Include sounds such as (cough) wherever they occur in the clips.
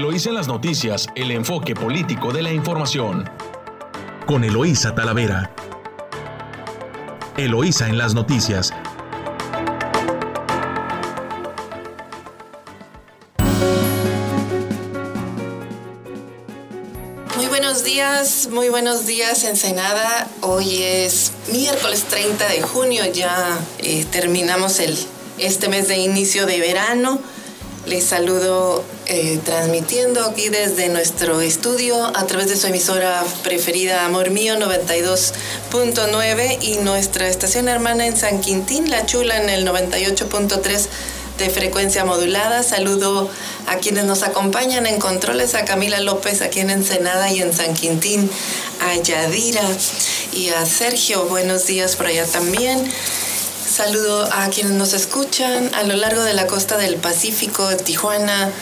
Eloísa en las noticias, el enfoque político de la información. Con Eloísa Talavera. Eloísa en las noticias. Muy buenos días, muy buenos días Ensenada. Hoy es miércoles 30 de junio, ya eh, terminamos el, este mes de inicio de verano. Les saludo eh, transmitiendo aquí desde nuestro estudio a través de su emisora preferida Amor Mío 92.9 y nuestra estación hermana en San Quintín, La Chula en el 98.3 de frecuencia modulada. Saludo a quienes nos acompañan en controles, a Camila López aquí en Ensenada y en San Quintín, a Yadira y a Sergio. Buenos días por allá también. Saludo a quienes nos escuchan a lo largo de la costa del Pacífico, Tijuana,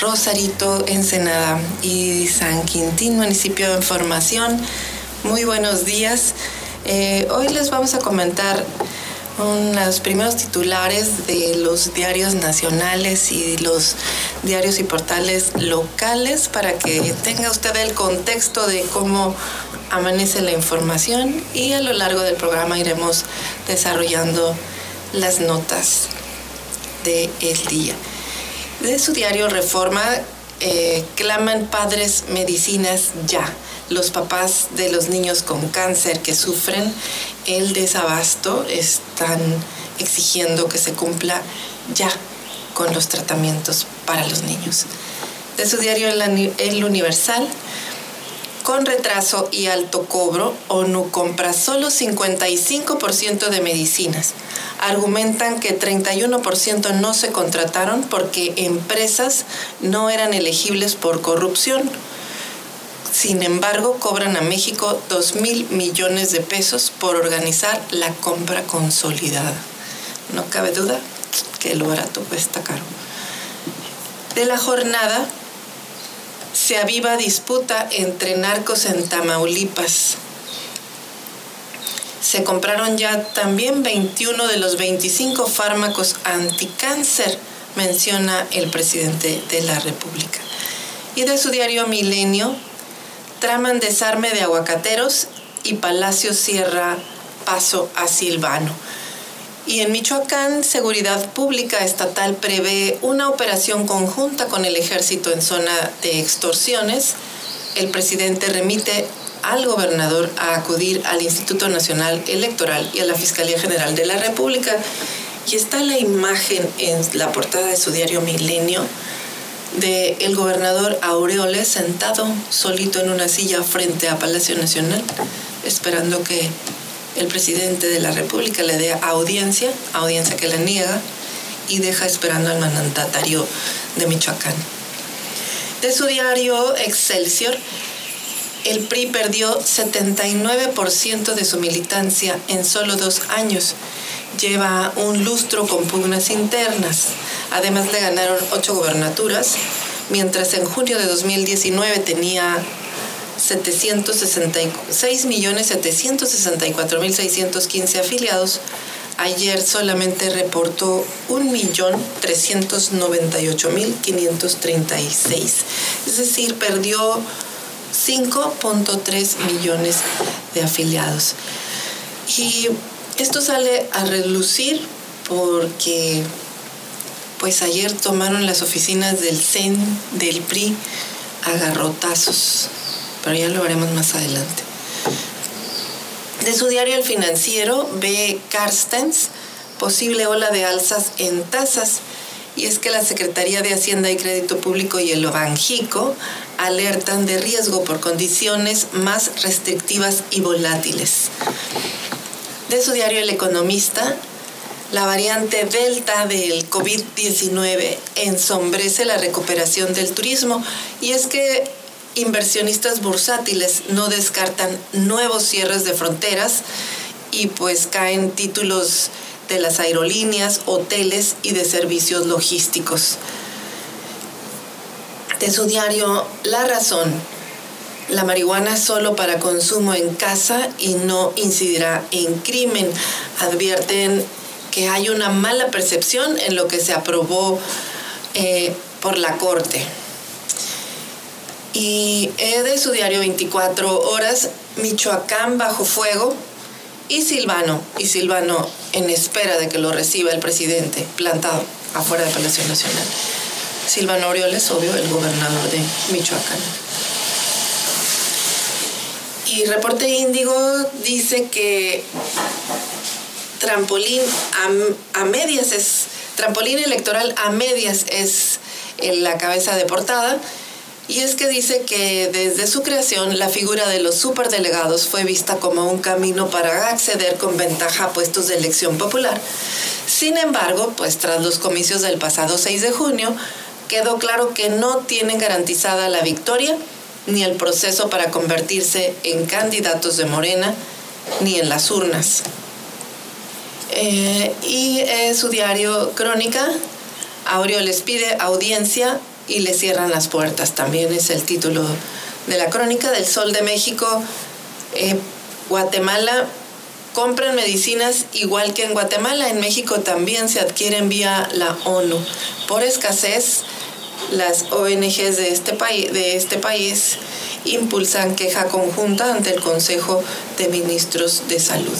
Rosarito, Ensenada y San Quintín, municipio de formación. Muy buenos días. Eh, hoy les vamos a comentar los primeros titulares de los diarios nacionales y los diarios y portales locales para que tenga usted el contexto de cómo amanece la información y a lo largo del programa iremos desarrollando las notas del día de su diario Reforma eh, claman padres medicinas ya. Los papás de los niños con cáncer que sufren el desabasto están exigiendo que se cumpla ya con los tratamientos para los niños. De su diario El Universal, con retraso y alto cobro, ONU compra solo 55% de medicinas. Argumentan que 31% no se contrataron porque empresas no eran elegibles por corrupción. Sin embargo, cobran a México 2 mil millones de pesos por organizar la compra consolidada. No cabe duda que lo barato cuesta caro. De la jornada, se aviva disputa entre narcos en Tamaulipas. Se compraron ya también 21 de los 25 fármacos anticáncer, menciona el presidente de la República. Y de su diario Milenio, traman desarme de aguacateros y Palacio cierra paso a Silvano. Y en Michoacán, Seguridad Pública Estatal prevé una operación conjunta con el ejército en zona de extorsiones. El presidente remite al gobernador a acudir al Instituto Nacional Electoral y a la Fiscalía General de la República. Y está la imagen en la portada de su diario Milenio de el gobernador Aureoles sentado solito en una silla frente a Palacio Nacional, esperando que el presidente de la República le dé audiencia, audiencia que la niega, y deja esperando al mandatario de Michoacán. De su diario Excelsior, el PRI perdió 79% de su militancia en solo dos años. Lleva un lustro con pugnas internas. Además le ganaron ocho gobernaturas, mientras en junio de 2019 tenía 6.764.615 afiliados, ayer solamente reportó 1.398.536. Es decir, perdió 5.3 millones de afiliados. Y esto sale a relucir porque pues ayer tomaron las oficinas del CEN, del PRI, a garrotazos pero ya lo veremos más adelante. De su diario El Financiero ve Carstens posible ola de alzas en tasas y es que la Secretaría de Hacienda y Crédito Público y el Banjico alertan de riesgo por condiciones más restrictivas y volátiles. De su diario El Economista, la variante Delta del COVID-19 ensombrece la recuperación del turismo y es que inversionistas bursátiles no descartan nuevos cierres de fronteras y pues caen títulos de las aerolíneas, hoteles y de servicios logísticos. De su diario La Razón, la marihuana solo para consumo en casa y no incidirá en crimen. Advierten que hay una mala percepción en lo que se aprobó eh, por la Corte. Y de su diario 24 horas, Michoacán bajo fuego y Silvano, y Silvano en espera de que lo reciba el presidente, plantado afuera de Palacio Nacional. Silvano Orioles, obvio, el gobernador de Michoacán. Y Reporte Índigo dice que trampolín a, medias es, trampolín electoral a medias es la cabeza de portada. Y es que dice que desde su creación la figura de los superdelegados fue vista como un camino para acceder con ventaja a puestos de elección popular. Sin embargo, pues tras los comicios del pasado 6 de junio, quedó claro que no tienen garantizada la victoria ni el proceso para convertirse en candidatos de Morena, ni en las urnas. Eh, y su diario Crónica, Aureo les pide audiencia y le cierran las puertas. También es el título de la crónica del Sol de México. Eh, Guatemala compran medicinas igual que en Guatemala. En México también se adquieren vía la ONU. Por escasez, las ONGs de este, país, de este país impulsan queja conjunta ante el Consejo de Ministros de Salud.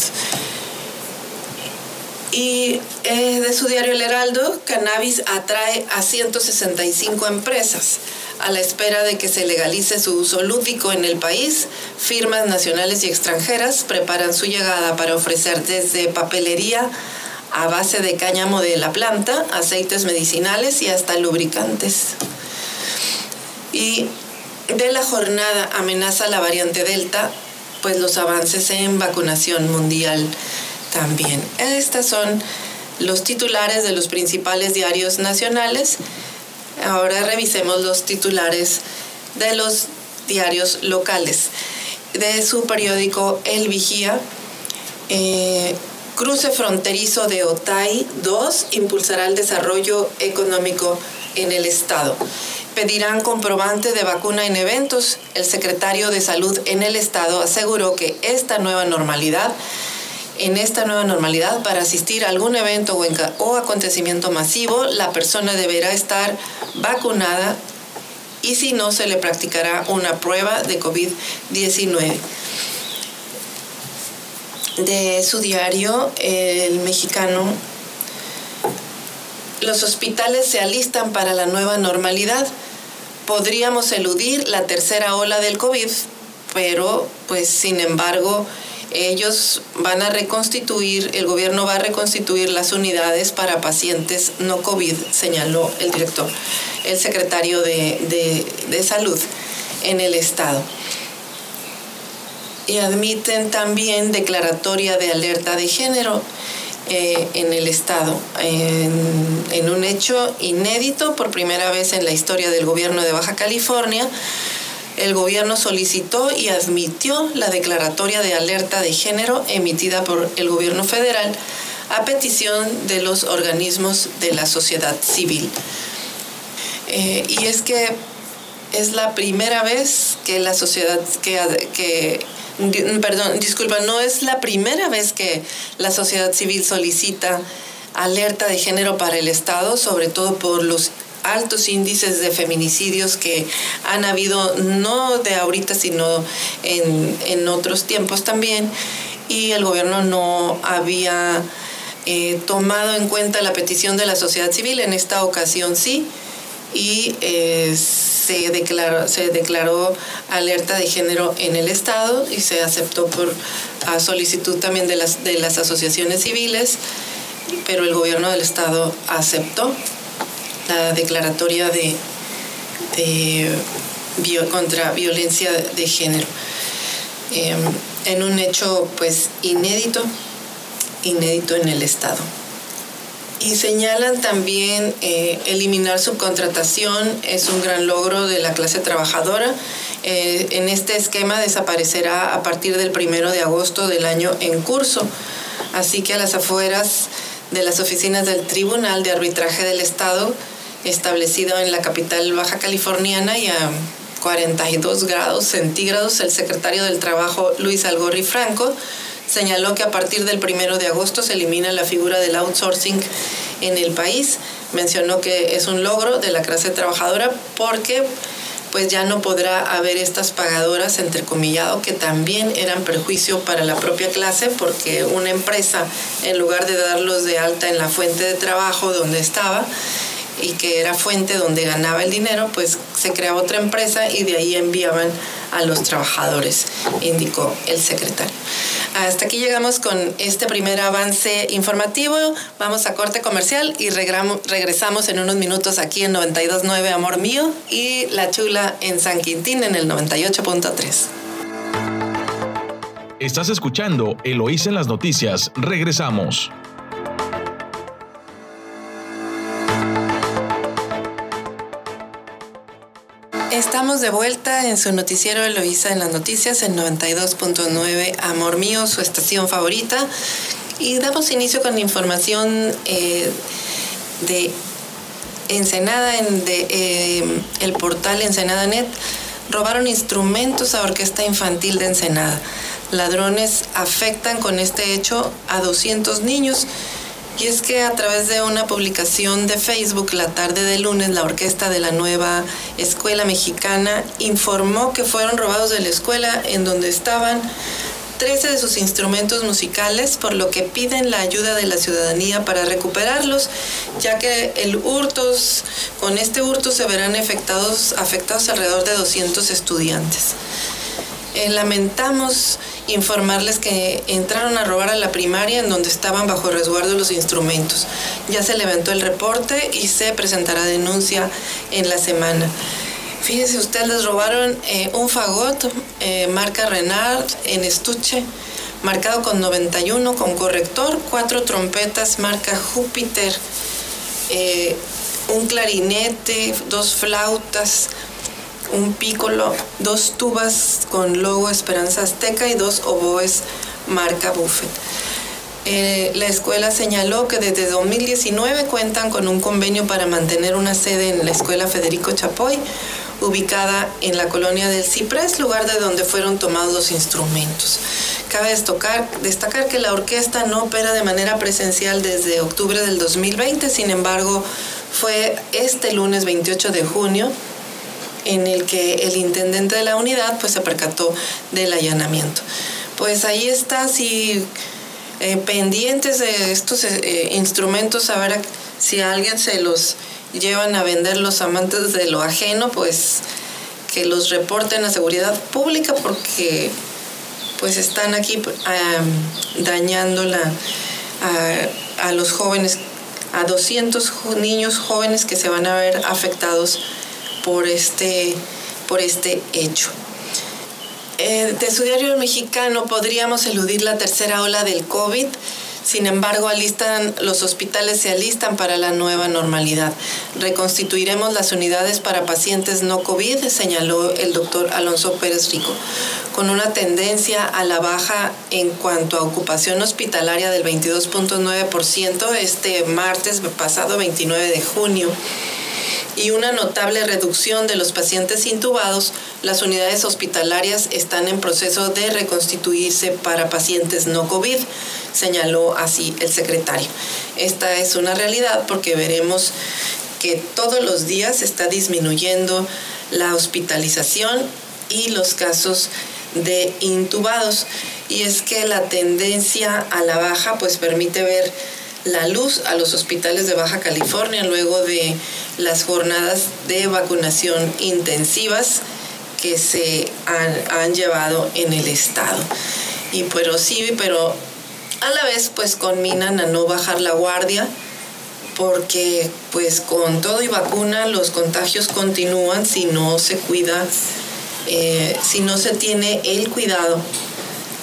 Y eh, de su diario El Heraldo, Cannabis atrae a 165 empresas. A la espera de que se legalice su uso lúdico en el país, firmas nacionales y extranjeras preparan su llegada para ofrecer desde papelería a base de cáñamo de la planta, aceites medicinales y hasta lubricantes. Y de la jornada amenaza la variante Delta, pues los avances en vacunación mundial también. Estos son los titulares de los principales diarios nacionales. Ahora revisemos los titulares de los diarios locales. De su periódico El Vigía, eh, cruce fronterizo de Otay 2 impulsará el desarrollo económico en el Estado. Pedirán comprobante de vacuna en eventos. El secretario de Salud en el Estado aseguró que esta nueva normalidad en esta nueva normalidad, para asistir a algún evento o, acontecimiento masivo, la persona deberá estar vacunada y si no, se le practicará una prueba de COVID-19. De su diario, el mexicano, los hospitales se alistan para la nueva normalidad. Podríamos eludir la tercera ola del COVID, pero pues sin embargo ellos van a reconstituir, el gobierno va a reconstituir las unidades para pacientes no COVID, señaló el director, el secretario de, salud en el estado. Y admiten también declaratoria de alerta de género eh, en el estado, en un hecho inédito por primera vez en la historia del gobierno de Baja California el gobierno solicitó y admitió la declaratoria de alerta de género emitida por el gobierno federal a petición de los organismos de la sociedad civil. Eh, y es que es la primera vez que la sociedad que, perdón, disculpa, no es la primera vez que la sociedad civil solicita alerta de género para el Estado, sobre todo por los altos índices de feminicidios que han habido no de ahorita, sino en, otros tiempos también, y el gobierno no había eh, tomado en cuenta la petición de la sociedad civil, en esta ocasión sí, y eh, se, declaró, se declaró alerta de género en el Estado y se aceptó por a solicitud también de las, de las asociaciones civiles, pero el gobierno del Estado aceptó la declaratoria de, contra violencia de género. Em, en un hecho pues inédito, inédito en el Estado. Y señalan también eh, eliminar subcontratación es un gran logro de la clase trabajadora. Eh, en este esquema desaparecerá a partir del primero de agosto del año en curso. Así que a las afueras de las oficinas del Tribunal de Arbitraje del Estado establecido en la capital baja californiana y a 42 grados centígrados, el secretario del Trabajo Luis Algorri Franco señaló que a partir del primero de agosto se elimina la figura del outsourcing en el país. Mencionó que es un logro de la clase trabajadora porque pues ya no podrá haber estas pagadoras, entrecomillado, que también eran perjuicio para la propia clase, porque una empresa, en lugar de darlos de alta en la fuente de trabajo donde estaba, y que era fuente donde ganaba el dinero, pues se creaba otra empresa y de ahí enviaban a los trabajadores, indicó el secretario. Hasta aquí llegamos con este primer avance informativo. Vamos a corte comercial y regresamos en unos minutos aquí en 92.9 Amor Mío y La Chula en San Quintín en el 98.3. Estás escuchando Eloísa en las noticias. Regresamos. Estamos de vuelta en su noticiero Eloísa en las noticias en 92.9 Amor Mío, su estación favorita. Y damos inicio con información eh, de Ensenada, en eh, el portal Ensenada.net. Robaron instrumentos a Orquesta Infantil de Ensenada. Ladrones afectan con este hecho a 200 niños y es que a través de una publicación de Facebook la tarde de lunes, la orquesta de la nueva escuela mexicana informó que fueron robados de la escuela en donde estaban 13 de sus instrumentos musicales, por lo que piden la ayuda de la ciudadanía para recuperarlos, ya que el hurtos, con este hurto se verán afectados, afectados alrededor de 200 estudiantes. Eh, lamentamos informarles que entraron a robar a la primaria en donde estaban bajo resguardo los instrumentos. Ya se levantó el reporte y se presentará denuncia en la semana. Fíjense, ustedes les robaron eh, un fagot eh, marca Renard en estuche, marcado con 91 con corrector, cuatro trompetas marca Júpiter, un clarinete, dos flautas, un pícolo, dos tubas con logo Esperanza Azteca y dos oboes marca Buffet. Eh, la escuela señaló que desde 2019 cuentan con un convenio para mantener una sede en la escuela Federico Chapoy, ubicada en la colonia del Ciprés, lugar de donde fueron tomados los instrumentos. Cabe destacar que la orquesta no opera de manera presencial desde octubre del 2020, sin embargo, fue este lunes 28 de junio en el que el intendente de la unidad pues se percató del allanamiento. Pues ahí está, si eh, pendientes de estos eh, instrumentos, a ver si a alguien se los llevan a vender los amantes de lo ajeno, pues que los reporten a seguridad pública porque pues están aquí dañando la, a, a los jóvenes, a 200 niños jóvenes que se van a ver afectados por este, por este hecho. Eh, de su diario mexicano podríamos eludir la tercera ola del COVID. Sin embargo, alistan, los hospitales se alistan para la nueva normalidad. Reconstituiremos las unidades para pacientes no COVID, señaló el doctor Alonso Pérez Rico, con una tendencia a la baja en cuanto a ocupación hospitalaria del 22.9% este martes pasado 29 de junio y una notable reducción de los pacientes intubados, las unidades hospitalarias están en proceso de reconstituirse para pacientes no COVID, señaló así el secretario. Esta es una realidad porque veremos que todos los días está disminuyendo la hospitalización y los casos de intubados. Y es que la tendencia a la baja pues permite ver la luz a los hospitales de Baja California luego de las jornadas de vacunación intensivas que se han, llevado en el estado. Y pero sí, pero a la vez pues conminan a no bajar la guardia porque pues con todo y vacuna los contagios continúan si no se cuida, eh, si no se tiene el cuidado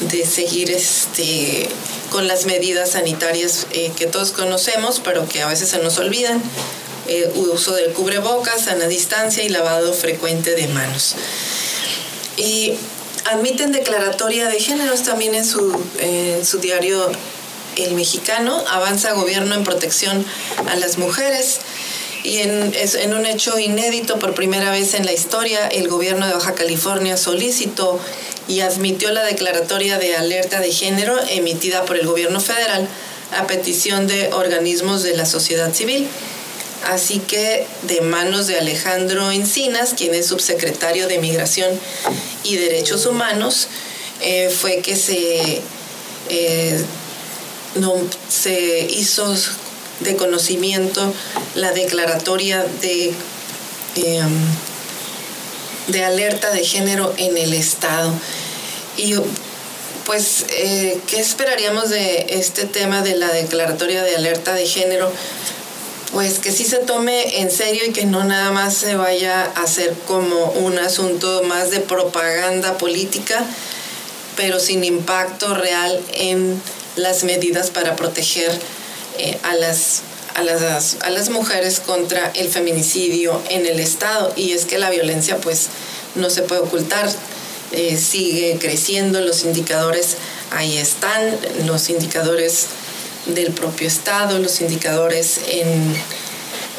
de seguir este con las medidas sanitarias eh, que todos conocemos, pero que a veces se nos olvidan. Eh, uso del cubrebocas, sana distancia y lavado frecuente de manos. Y admiten declaratoria de géneros también en su, en su diario El Mexicano. Avanza gobierno en protección a las mujeres. Y en, en, un hecho inédito, por primera vez en la historia, el gobierno de Baja California solicitó y admitió la declaratoria de alerta de género emitida por el gobierno federal a petición de organismos de la sociedad civil. Así que de manos de Alejandro Encinas, quien es subsecretario de Migración y Derechos Humanos, eh, fue que se, eh, no, se hizo de conocimiento la declaratoria de, em, de alerta de género en el Estado. Y pues, eh, ¿qué esperaríamos de este tema de la declaratoria de alerta de género? Pues que sí se tome en serio y que no nada más se vaya a hacer como un asunto más de propaganda política, pero sin impacto real en las medidas para proteger eh, a, las, a, las, a las mujeres contra el feminicidio en el Estado. Y es que la violencia pues no se puede ocultar eh, sigue creciendo, los indicadores ahí están, los indicadores del propio Estado, los indicadores en,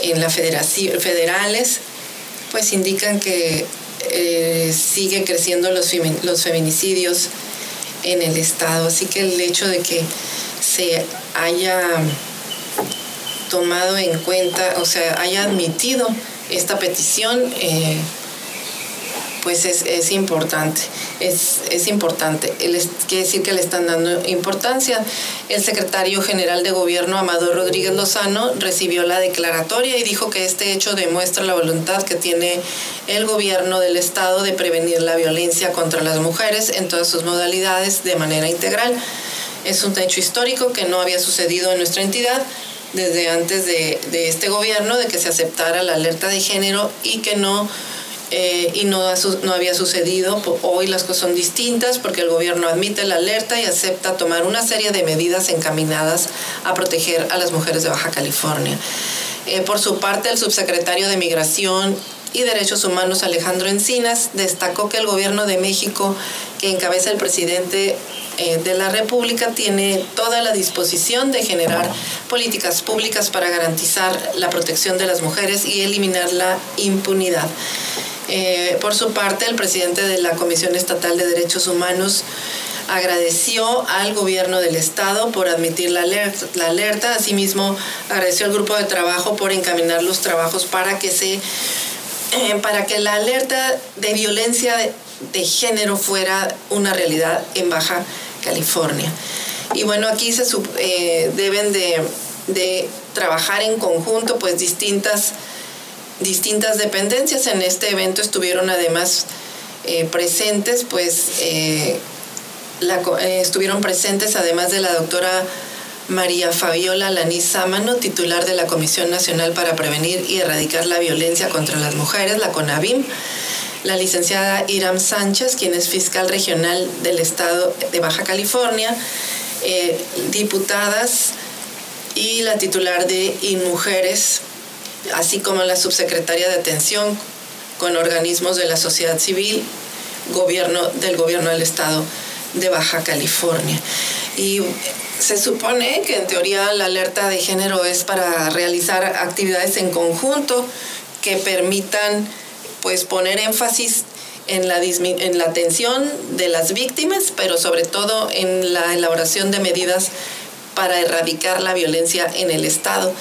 en la federación, federales, pues indican que eh, sigue creciendo los, los feminicidios en el Estado. Así que el hecho de que se haya tomado en cuenta, o sea, haya admitido esta petición, eh, pues es, importante, es, es importante. quiere decir que le están dando importancia. El secretario general de gobierno, Amador Rodríguez Lozano, recibió la declaratoria y dijo que este hecho demuestra la voluntad que tiene el gobierno del Estado de prevenir la violencia contra las mujeres en todas sus modalidades de manera integral. Es un hecho histórico que no había sucedido en nuestra entidad desde antes de, de este gobierno, de que se aceptara la alerta de género y que no eh, y no, no había sucedido. Hoy las cosas son distintas porque el gobierno admite la alerta y acepta tomar una serie de medidas encaminadas a proteger a las mujeres de Baja California. Eh, por su parte, el subsecretario de Migración y Derechos Humanos Alejandro Encinas destacó que el gobierno de México, que encabeza el presidente eh, de la República, tiene toda la disposición de generar políticas públicas para garantizar la protección de las mujeres y eliminar la impunidad. Eh, por su parte, el presidente de la Comisión Estatal de Derechos Humanos agradeció al gobierno del estado por admitir la alerta, la alerta, asimismo agradeció al grupo de trabajo por encaminar los trabajos para que se eh, para que la alerta de violencia de, género fuera una realidad en Baja California. Y bueno, aquí se eh, deben de, trabajar en conjunto pues distintas distintas dependencias. En este evento estuvieron además eh, presentes, pues eh, estuvieron presentes además de la doctora María Fabiola Lanís Sámano, titular de la Comisión Nacional para Prevenir y Erradicar la Violencia contra las Mujeres, la CONAVIM, la licenciada Iram Sánchez, quien es fiscal regional del Estado de Baja California, diputadas y la titular de InMujeres, así como la subsecretaria de atención con organismos de la sociedad civil, gobierno del gobierno del estado de Baja California. Y se supone que en teoría la alerta de género es para realizar actividades en conjunto que permitan pues poner énfasis en la, en la atención de las víctimas, pero sobre todo en la elaboración de medidas para erradicar la violencia en el Estado.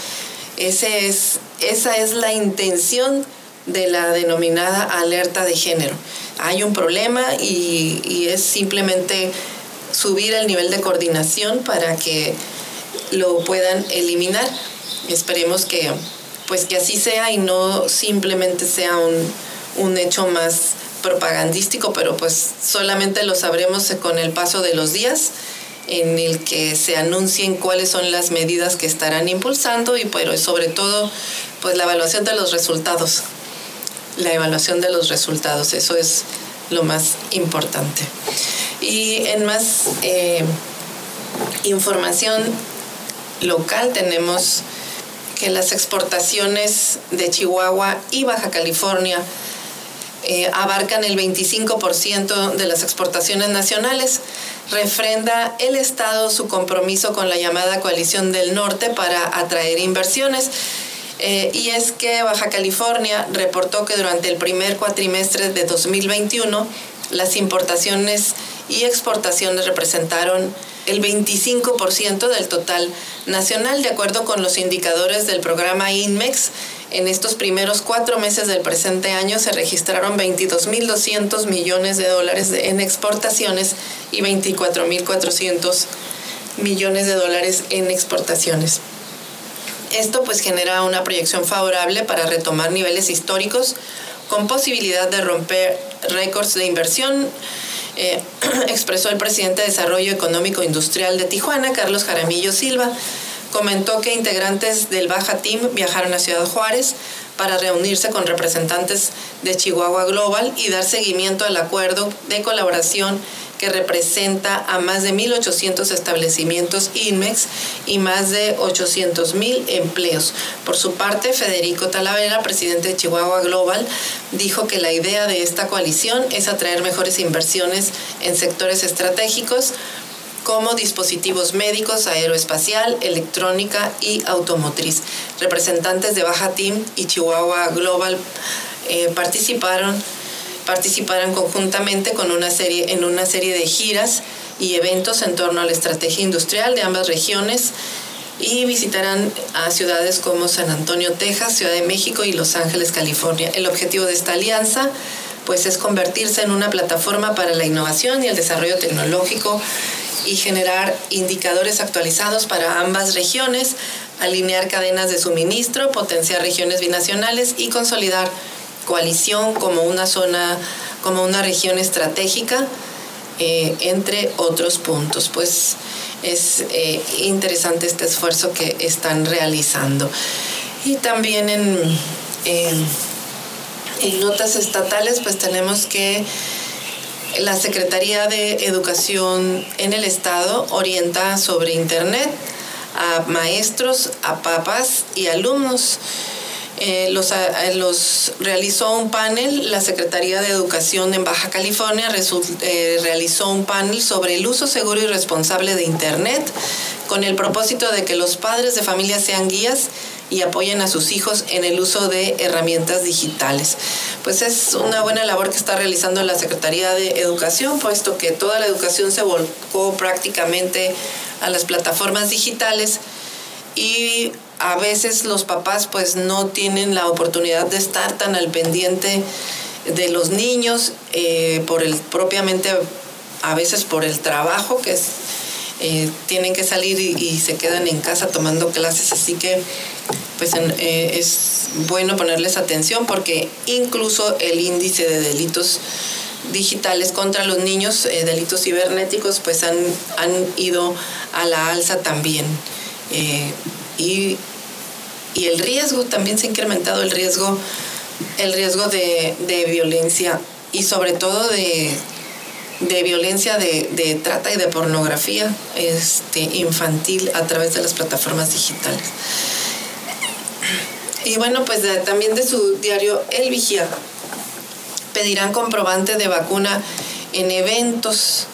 Es esa es la intención de la denominada alerta de género. Hay un problema y, es simplemente subir el nivel de coordinación para que lo puedan eliminar. Esperemos que, pues que así sea y no simplemente sea un, un hecho más propagandístico, pero pues solamente lo sabremos con el paso de los días en el que se anuncien cuáles son las medidas que estarán impulsando y pero sobre todo pues la evaluación de los resultados. La evaluación de los resultados, eso es lo más importante. Y en más eh, información local tenemos que las exportaciones de Chihuahua y Baja California eh, abarcan el 25% de las exportaciones nacionales refrenda el Estado su compromiso con la llamada Coalición del Norte para atraer inversiones. Eh, y es que Baja California reportó que durante el primer cuatrimestre de 2021 las importaciones y exportaciones representaron el 25% del total nacional, de acuerdo con los indicadores del programa INMEX, En estos primeros cuatro meses del presente año se registraron 22.200 millones de dólares en exportaciones y 24.400 millones de dólares en exportaciones. Esto pues genera una proyección favorable para retomar niveles históricos con posibilidad de romper récords de inversión, eh, (clears throat) expresó el presidente de Desarrollo Económico Industrial de Tijuana, Carlos Jaramillo Silva. Comentó que integrantes del Baja Team viajaron a Ciudad Juárez para reunirse con representantes de Chihuahua Global y dar seguimiento al acuerdo de colaboración que representa a más de 1.800 establecimientos INMEX y más de 800.000 empleos. Por su parte, Federico Talavera, presidente de Chihuahua Global, dijo que la idea de esta coalición es atraer mejores inversiones en sectores estratégicos como dispositivos médicos, aeroespacial, electrónica y automotriz. Representantes de Baja Team y Chihuahua Global eh, participaron participarán conjuntamente con una serie, en una serie de giras y eventos en torno a la estrategia industrial de ambas regiones y visitarán a ciudades como San Antonio, Texas, Ciudad de México y Los Ángeles, California. El objetivo de esta alianza pues es convertirse en una plataforma para la innovación y el desarrollo tecnológico y generar indicadores actualizados para ambas regiones, alinear cadenas de suministro, potenciar regiones binacionales y consolidar coalición como una zona, como una región estratégica, eh, entre otros puntos. Pues es eh, interesante este esfuerzo que están realizando. Y también en, en, notas estatales, pues tenemos que la Secretaría de Educación en el Estado orienta sobre Internet a maestros, a papás y alumnos eh, los, eh, los, realizó un panel, la Secretaría de Educación en Baja California eh, realizó un panel sobre el uso seguro y responsable de Internet con el propósito de que los padres de familia sean guías y apoyen a sus hijos en el uso de herramientas digitales. Pues es una buena labor que está realizando la Secretaría de Educación, puesto que toda la educación se volcó prácticamente a las plataformas digitales y a veces los papás pues no tienen la oportunidad de estar tan al pendiente de los niños eh, por el propiamente a veces por el trabajo que eh, tienen que salir y, se quedan en casa tomando clases. Así que pues eh, es bueno ponerles atención porque incluso el índice de delitos digitales contra los niños delitos cibernéticos pues han, han ido a la alza también y, el riesgo, también se ha incrementado el riesgo, el riesgo de, violencia y sobre todo de, violencia de, trata y de pornografía este, infantil a través de las plataformas digitales. Y bueno, pues también de su diario El Vigía pedirán comprobante de vacuna en eventos.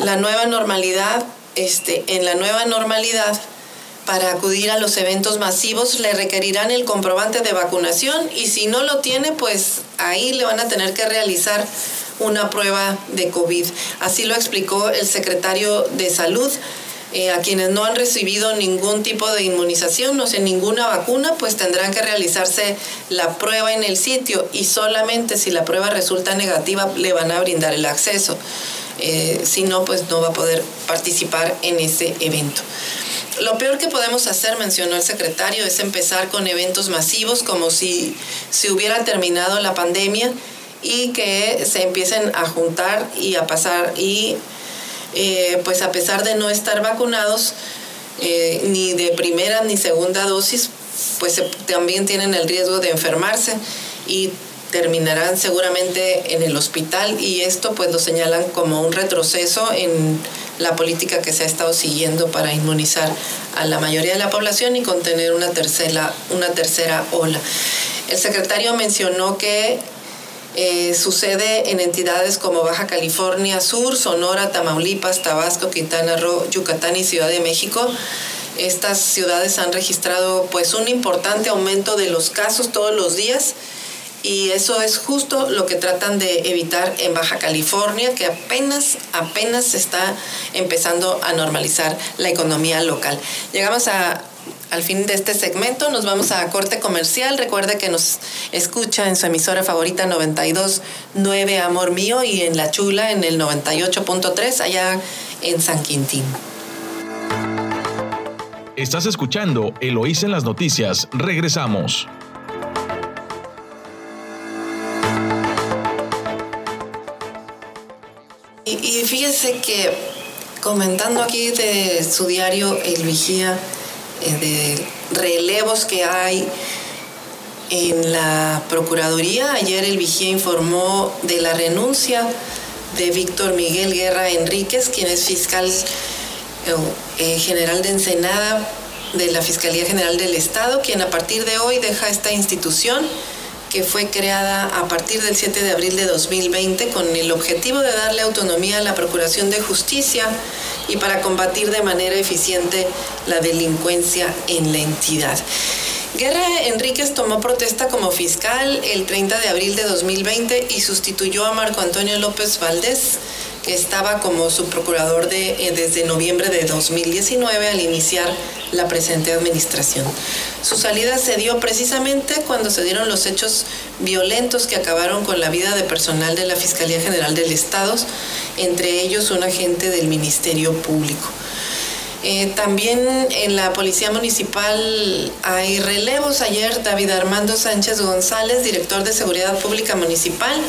La nueva normalidad, este, en la nueva normalidad, para acudir a los eventos masivos le requerirán el comprobante de vacunación y si no lo tiene, pues ahí le van a tener que realizar una prueba de COVID. Así lo explicó el secretario de Salud. Eh, a quienes no han recibido ningún tipo de inmunización, o sea, ninguna vacuna, pues tendrán que realizarse la prueba en el sitio y solamente si la prueba resulta negativa le van a brindar el acceso. Eh, si no, pues no va a poder participar en ese evento. Lo peor que podemos hacer, mencionó el secretario, es empezar con eventos masivos como si se hubiera terminado la pandemia y que se empiecen a juntar y a pasar y eh, pues a pesar de no estar vacunados eh, ni de primera ni segunda dosis, pues también tienen el riesgo de enfermarse y terminarán seguramente en el hospital y esto pues lo señalan como un retroceso en la política que se ha estado siguiendo para inmunizar a la mayoría de la población y contener una tercera, una tercera ola. El secretario mencionó que eh, sucede en entidades como Baja California Sur, Sonora, Tamaulipas, Tabasco, Quintana Roo, Yucatán y Ciudad de México. Estas ciudades han registrado pues un importante aumento de los casos todos los días y eso es justo lo que tratan de evitar en Baja California, que apenas, apenas está empezando a normalizar la economía local. Llegamos a al fin de este segmento nos vamos a corte comercial. Recuerde que nos escucha en su emisora favorita 92.9 Amor Mío y en La Chula en el 98.3 allá en San Quintín. Estás escuchando Eloís en las noticias. Regresamos. Y fíjese que comentando aquí de su diario El Vigía, eh, de relevos que hay en la Procuraduría. Ayer el Vigía informó de la renuncia de Víctor Miguel Guerra Enríquez, quien es fiscal eh, eh, general de Ensenada de la Fiscalía General del Estado, quien a partir de hoy deja esta institución que fue creada a partir del 7 de abril de 2020 con el objetivo de darle autonomía a la Procuración de Justicia y para combatir de manera eficiente la delincuencia en la entidad. Guerra Enríquez tomó protesta como fiscal el 30 de abril de 2020 y sustituyó a Marco Antonio López Valdés, estaba como subprocurador de, eh, desde noviembre de 2019 al iniciar la presente administración. Su salida se dio precisamente cuando se dieron los hechos violentos que acabaron con la vida de personal de la Fiscalía General del Estado, entre ellos un agente del Ministerio Público. Eh, también en la Policía Municipal hay relevos. Ayer David Armando Sánchez González, director de Seguridad Pública Municipal,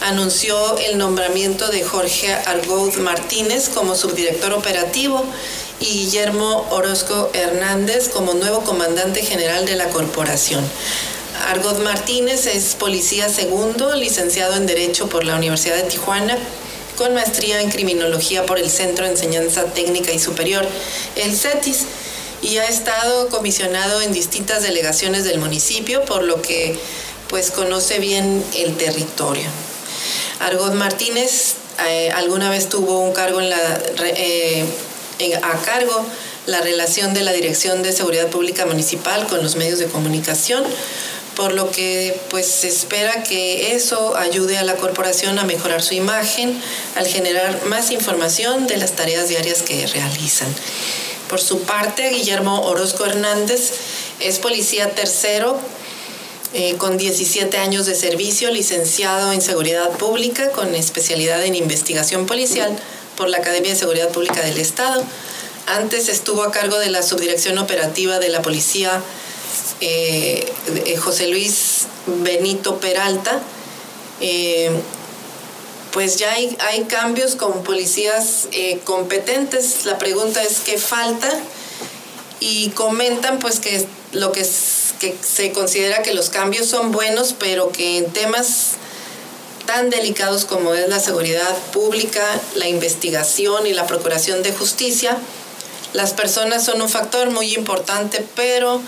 anunció el nombramiento de Jorge Argoud Martínez como subdirector operativo y Guillermo Orozco Hernández como nuevo comandante general de la corporación. Argoud Martínez es policía segundo, licenciado en Derecho por la Universidad de Tijuana, con maestría en Criminología por el Centro de Enseñanza Técnica y Superior, el CETIS, y ha estado comisionado en distintas delegaciones del municipio, por lo que pues conoce bien el territorio. Argot Martínez eh, alguna vez tuvo un cargo eh, a cargo la relación de la Dirección de Seguridad Pública Municipal con los medios de comunicación, por lo que pues se espera que eso ayude a la corporación a mejorar su imagen al generar más información de las tareas diarias que realizan. Por su parte, Guillermo Orozco Hernández es policía tercero eh, con 17 años de servicio, licenciado en Seguridad Pública con especialidad en investigación policial por la Academia de Seguridad Pública del Estado. Antes estuvo a cargo de la subdirección operativa de la policía eh, José Luis Benito Peralta. Eh, pues ya hay, cambios con policías competentes. La pregunta es qué falta y comentan pues que lo que, que se considera que los cambios son buenos, pero que en temas tan delicados como es la seguridad pública, la investigación y la procuración de justicia, las personas son un factor muy importante, pero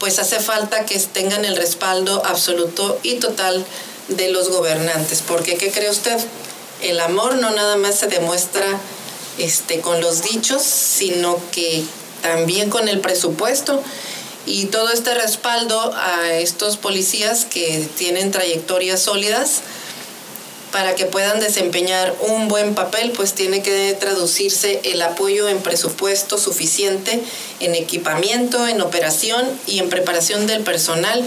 pues hace falta que tengan el respaldo absoluto y total de los gobernantes, porque ¿qué cree usted? El amor no nada más se demuestra este, con los dichos, sino que también con el presupuesto y todo este respaldo a estos policías que tienen trayectorias sólidas para que puedan desempeñar un buen papel, pues tiene que traducirse el apoyo en presupuesto suficiente, en equipamiento, en operación y en preparación del personal,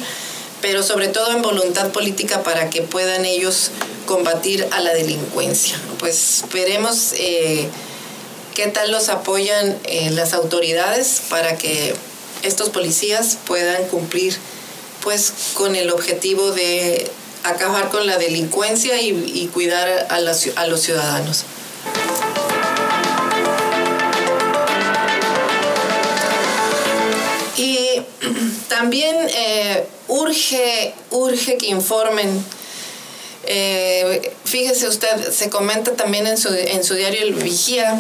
pero sobre todo en voluntad política para que puedan ellos combatir a la delincuencia. Pues veremos eh, qué tal los apoyan eh, las autoridades para que estos policías puedan cumplir pues con el objetivo de acabar con la delincuencia y, cuidar a, a los ciudadanos. Y (clears throat) también eh, urge, urge que informen eh, fíjese usted, se comenta también en su, en su diario El Vigía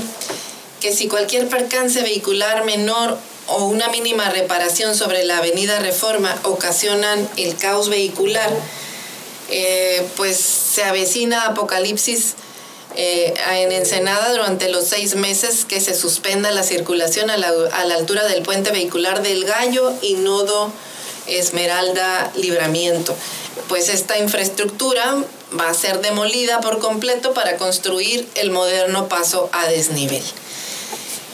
que si cualquier percance vehicular menor o una mínima reparación sobre la avenida Reforma ocasionan el caos vehicular, eh, pues se avecina apocalipsis eh, en Ensenada durante los seis meses que se suspenda la circulación a la, a la altura del puente vehicular del Gallo y Nodo Esmeralda Libramiento. Pues esta infraestructura va a ser demolida por completo para construir el moderno paso a desnivel.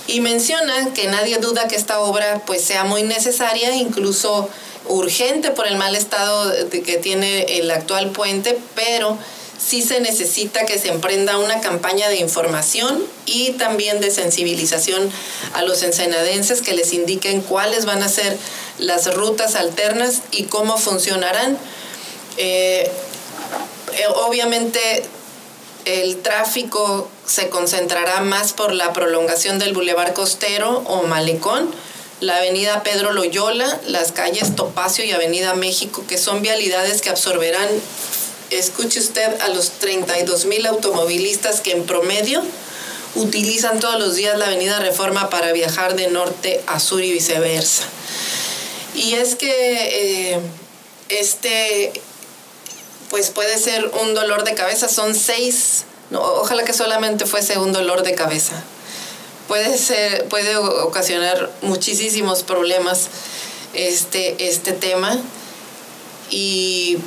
Y menciona que nadie duda que esta obra pues sea muy necesaria, incluso urgente por el mal estado que tiene el actual puente, pero sí se necesita que se emprenda una campaña de información y también de sensibilización a los ensenadenses que les indiquen cuáles van a ser las rutas alternas y cómo funcionarán. Eh, eh, obviamente el tráfico se concentrará más por la prolongación del Boulevard Costero o Malecón, la avenida Pedro Loyola, las calles Topacio y Avenida México, que son vialidades que absorberán, escuche usted, a los 32 mil automovilistas que en promedio utilizan todos los días la avenida Reforma para viajar de norte a sur y viceversa. Y es que eh, este pues puede ser un dolor de cabeza. Son seis, ojalá que solamente fuese un dolor de cabeza. Puede, ser, puede ocasionar muchísimos problemas este, este tema. Y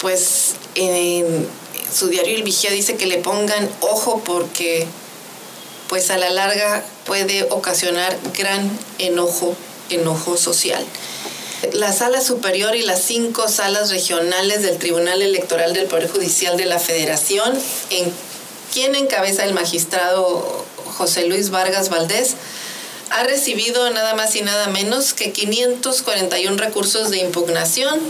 pues en su diario El Vigía dice que le pongan ojo porque pues a la larga puede ocasionar gran enojo, enojo social la sala superior y las cinco salas regionales del Tribunal Electoral del Poder Judicial de la Federación, en quien encabeza el magistrado José Luis Vargas Valdés, ha recibido nada más y nada menos que 541 recursos de impugnación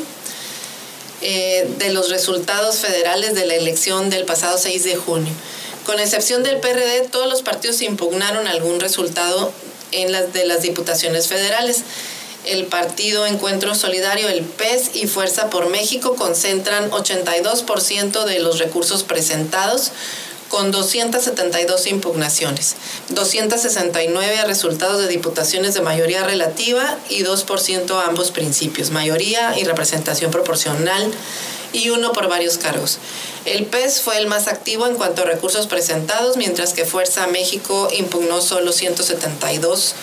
eh, de los resultados federales de la elección del pasado 6 de junio. Con excepción del PRD, todos los partidos impugnaron algún resultado en las de las diputaciones federales el Partido Encuentro Solidario, el PES y Fuerza por México concentran 82% de los recursos presentados con 272 impugnaciones, 269 resultados de diputaciones de mayoría relativa y 2% ambos principios, mayoría y representación proporcional y uno por varios cargos. El PES fue el más activo en cuanto a recursos presentados, mientras que Fuerza México impugnó solo 172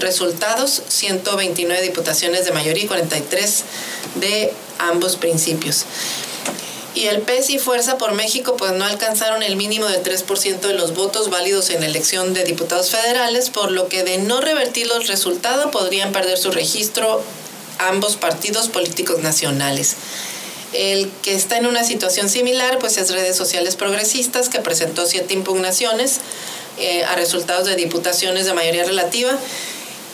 resultados, 129 diputaciones de mayoría y 43 de ambos principios. Y el PES y Fuerza por México pues no alcanzaron el mínimo del 3% de los votos válidos en la elección de diputados federales, por lo que de no revertir los resultados podrían perder su registro ambos partidos políticos nacionales. El que está en una situación similar, pues es Redes Sociales Progresistas, que presentó siete impugnaciones eh, a resultados de diputaciones de mayoría relativa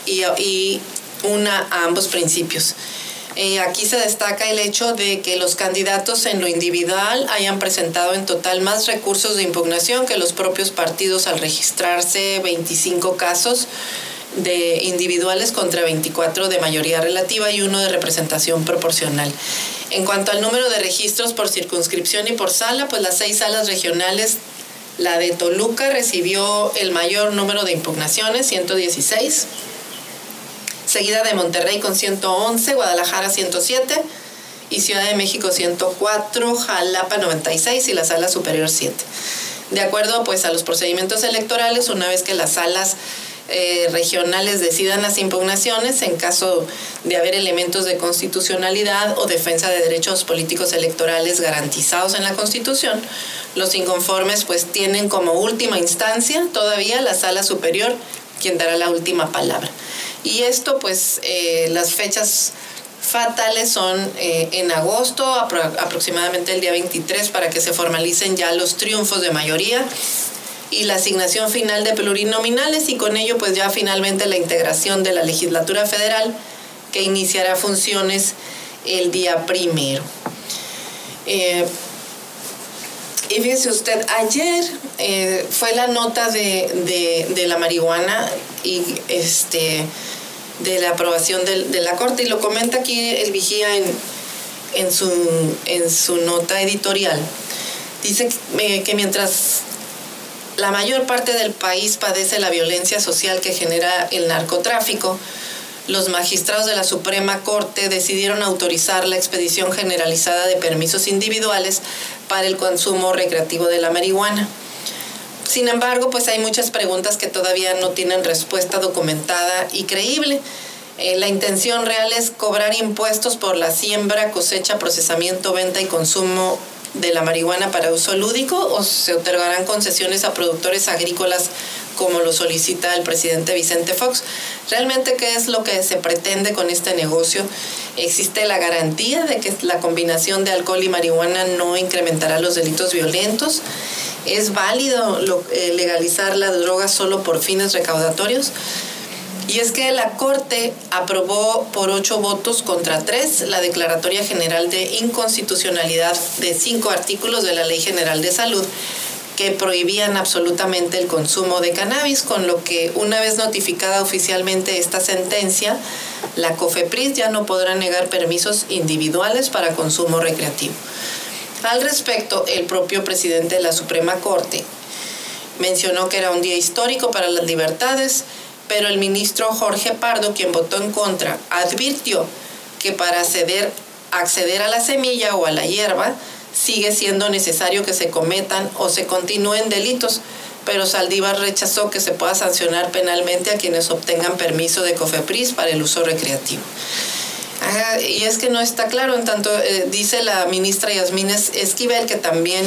y, una a ambos principios. Eh, aquí se destaca el hecho de que los candidatos en lo individual hayan presentado en total más recursos de impugnación que los propios partidos al registrarse 25 casos de individuales contra 24 de mayoría relativa y uno de representación proporcional. En cuanto al número de registros por circunscripción y por sala, pues las seis salas regionales, la de Toluca recibió el mayor número de impugnaciones, 116, seguida de Monterrey con 111, Guadalajara 107 y Ciudad de México 104, Jalapa 96 y la sala superior 7. De acuerdo pues a los procedimientos electorales, una vez que las salas eh, regionales decidan las impugnaciones en caso de haber elementos de constitucionalidad o defensa de derechos políticos electorales garantizados en la Constitución. Los inconformes pues tienen como última instancia todavía la sala superior quien dará la última palabra. Y esto pues eh, las fechas fatales son eh, en agosto, aproximadamente el día 23, para que se formalicen ya los triunfos de mayoría y la asignación final de plurinominales y con ello pues ya finalmente la integración de la legislatura federal que iniciará funciones el día primero. Eh, y fíjese usted, ayer eh, fue la nota de, la marihuana y este de la aprobación de, la Corte y lo comenta aquí el vigía en, en, su, en su nota editorial. Dice que, que mientras la mayor parte del país padece la violencia social que genera el narcotráfico. Los magistrados de la Suprema Corte decidieron autorizar la expedición generalizada de permisos individuales para el consumo recreativo de la marihuana. Sin embargo, pues hay muchas preguntas que todavía no tienen respuesta documentada y creíble. Eh, la intención real es cobrar impuestos por la siembra, cosecha, procesamiento, venta y consumo de la marihuana para uso lúdico o se otorgarán concesiones a productores agrícolas como lo solicita el presidente Vicente Fox. Realmente, ¿qué es lo que se pretende con este negocio? Existe la garantía de que la combinación de alcohol y marihuana no incrementará los delitos violentos. Es válido eh, legalizar las drogas solo por fines recaudatorios. Y es que la Corte aprobó por ocho votos contra tres la Declaratoria General de Inconstitucionalidad de cinco artículos de la Ley General de Salud que prohibían absolutamente el consumo de cannabis, con lo que una vez notificada oficialmente esta sentencia, la COFEPRIS ya no podrá negar permisos individuales para consumo recreativo. Al respecto, el propio presidente de la Suprema Corte mencionó que era un día histórico para las libertades, pero el ministro Jorge Pardo, quien votó en contra, advirtió que para acceder, a la semilla o a la hierba sigue siendo necesario que se cometan o se continúen delitos, pero Saldívar rechazó que se pueda sancionar penalmente a quienes obtengan permiso de COFEPRIS para el uso recreativo. y es que no está claro, en tanto eh, dice la ministra Yasmín Esquivel que también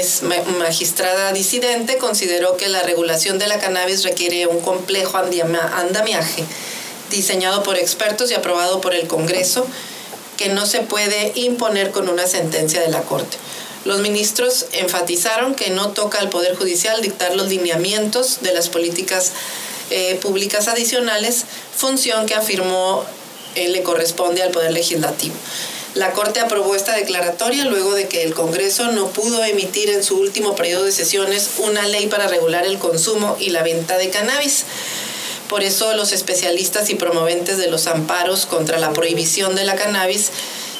es magistrada disidente, consideró que la regulación de la cannabis requiere un complejo andamiaje diseñado por expertos y aprobado por el Congreso, que no se puede imponer con una sentencia de la Corte. Los ministros enfatizaron que no toca al Poder Judicial dictar los lineamientos de las políticas eh, públicas adicionales, función que afirmó eh, le corresponde al Poder Legislativo. La Corte aprobó esta declaratoria luego de que el Congreso no pudo emitir en su último periodo de sesiones una ley para regular el consumo y la venta de cannabis. Por eso los especialistas y promoventes de los amparos contra la prohibición de la cannabis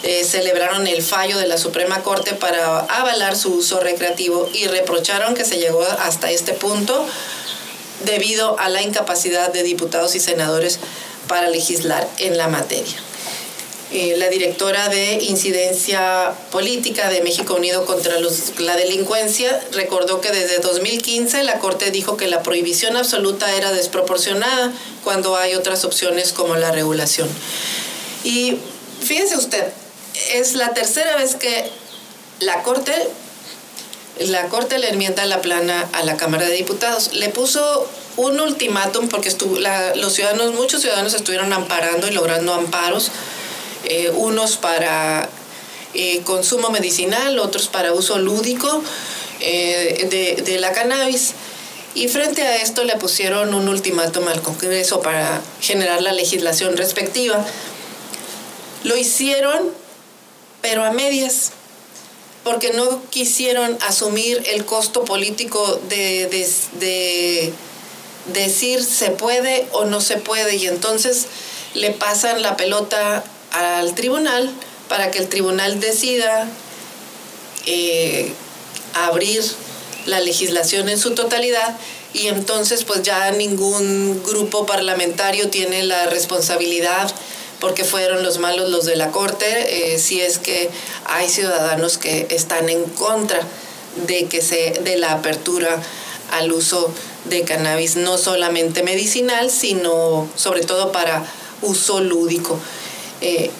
eh, celebraron el fallo de la Suprema Corte para avalar su uso recreativo y reprocharon que se llegó hasta este punto debido a la incapacidad de diputados y senadores para legislar en la materia. Eh, la directora de Incidencia Política de México Unido contra la Delincuencia recordó que desde 2015 la Corte dijo que la prohibición absoluta era desproporcionada cuando hay otras opciones como la regulación. Y fíjense usted, es la tercera vez que la Corte la Corte le enmienda la plana a la Cámara de Diputados. Le puso un ultimátum porque estuvo, los ciudadanos, muchos ciudadanos estuvieron amparando y logrando amparos eh, unos para eh, consumo medicinal, otros para uso lúdico eh, de, la cannabis. Y frente a esto le pusieron un ultimátum al Congreso para generar la legislación respectiva. Lo hicieron, pero a medias, porque no quisieron asumir el costo político de, de, de decir se puede o no se puede. Y entonces le pasan la pelota al tribunal para que el tribunal decida eh, abrir la legislación en su totalidad y entonces pues ya ningún grupo parlamentario tiene la responsabilidad porque fueron los malos los de la corte eh, si es que hay ciudadanos que están en contra de que se de la apertura al uso de cannabis no solamente medicinal sino sobre todo para uso lúdico eh,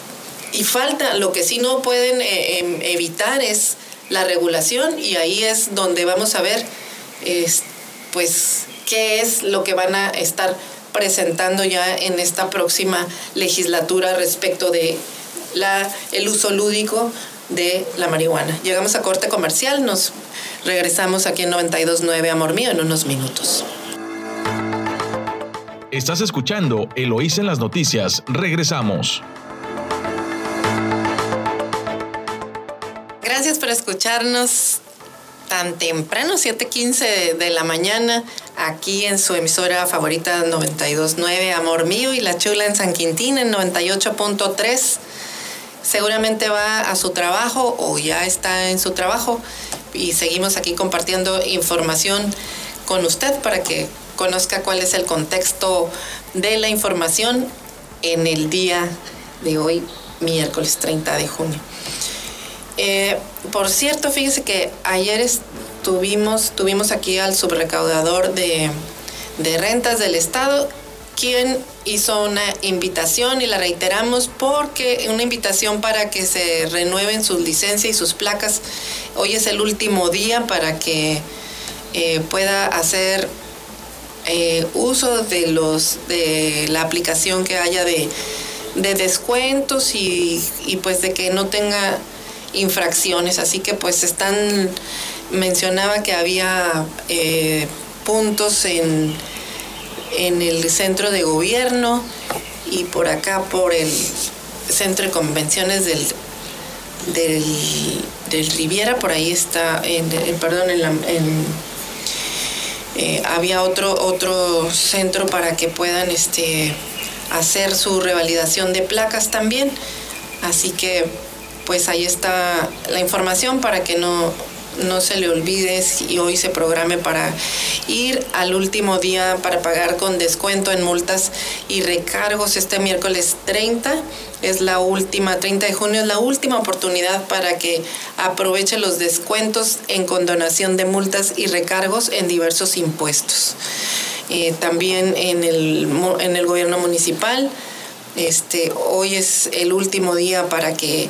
y falta, lo que sí no pueden eh, em, evitar es la regulación y ahí es donde vamos a ver pues qué es lo que van a estar presentando ya en esta próxima legislatura respecto de la, el uso lúdico de la marihuana. Llegamos a corte comercial, nos regresamos aquí en 92.9 Amor Mío en unos minutos. Estás escuchando Eloís en las noticias. Regresamos. Gracias por escucharnos tan temprano, 7:15 de la mañana, aquí en su emisora favorita 929 Amor Mío y La Chula en San Quintín en 98.3. Seguramente va a su trabajo o ya está en su trabajo y seguimos aquí compartiendo información con usted para que conozca cuál es el contexto de la información en el día de hoy, miércoles 30 de junio. Eh, por cierto, fíjese que ayer estuvimos, tuvimos aquí al subrecaudador de, rentas del Estado, quien hizo una invitación y la reiteramos porque una invitación para que se renueven sus licencias y sus placas. Hoy es el último día para que eh, pueda hacer eh, uso de los de la aplicación que haya de, descuentos y, pues de que no tenga infracciones. Así que pues están, mencionaba que había eh, puntos en, en el centro de gobierno y por acá por el centro de convenciones del, del, Riviera, por ahí está, en, perdón, en, eh, había otro, otro centro para que puedan este, hacer su revalidación de placas también. Así que pues ahí está la información para que no, no se le olvide y hoy se programe para ir al último día para pagar con descuento en multas y recargos este miércoles 30. Es la última, 30 de junio es la última oportunidad para que aproveche los descuentos en condonación de multas y recargos en diversos impuestos. Eh, también en el, en el gobierno municipal. Este, hoy es el último día para que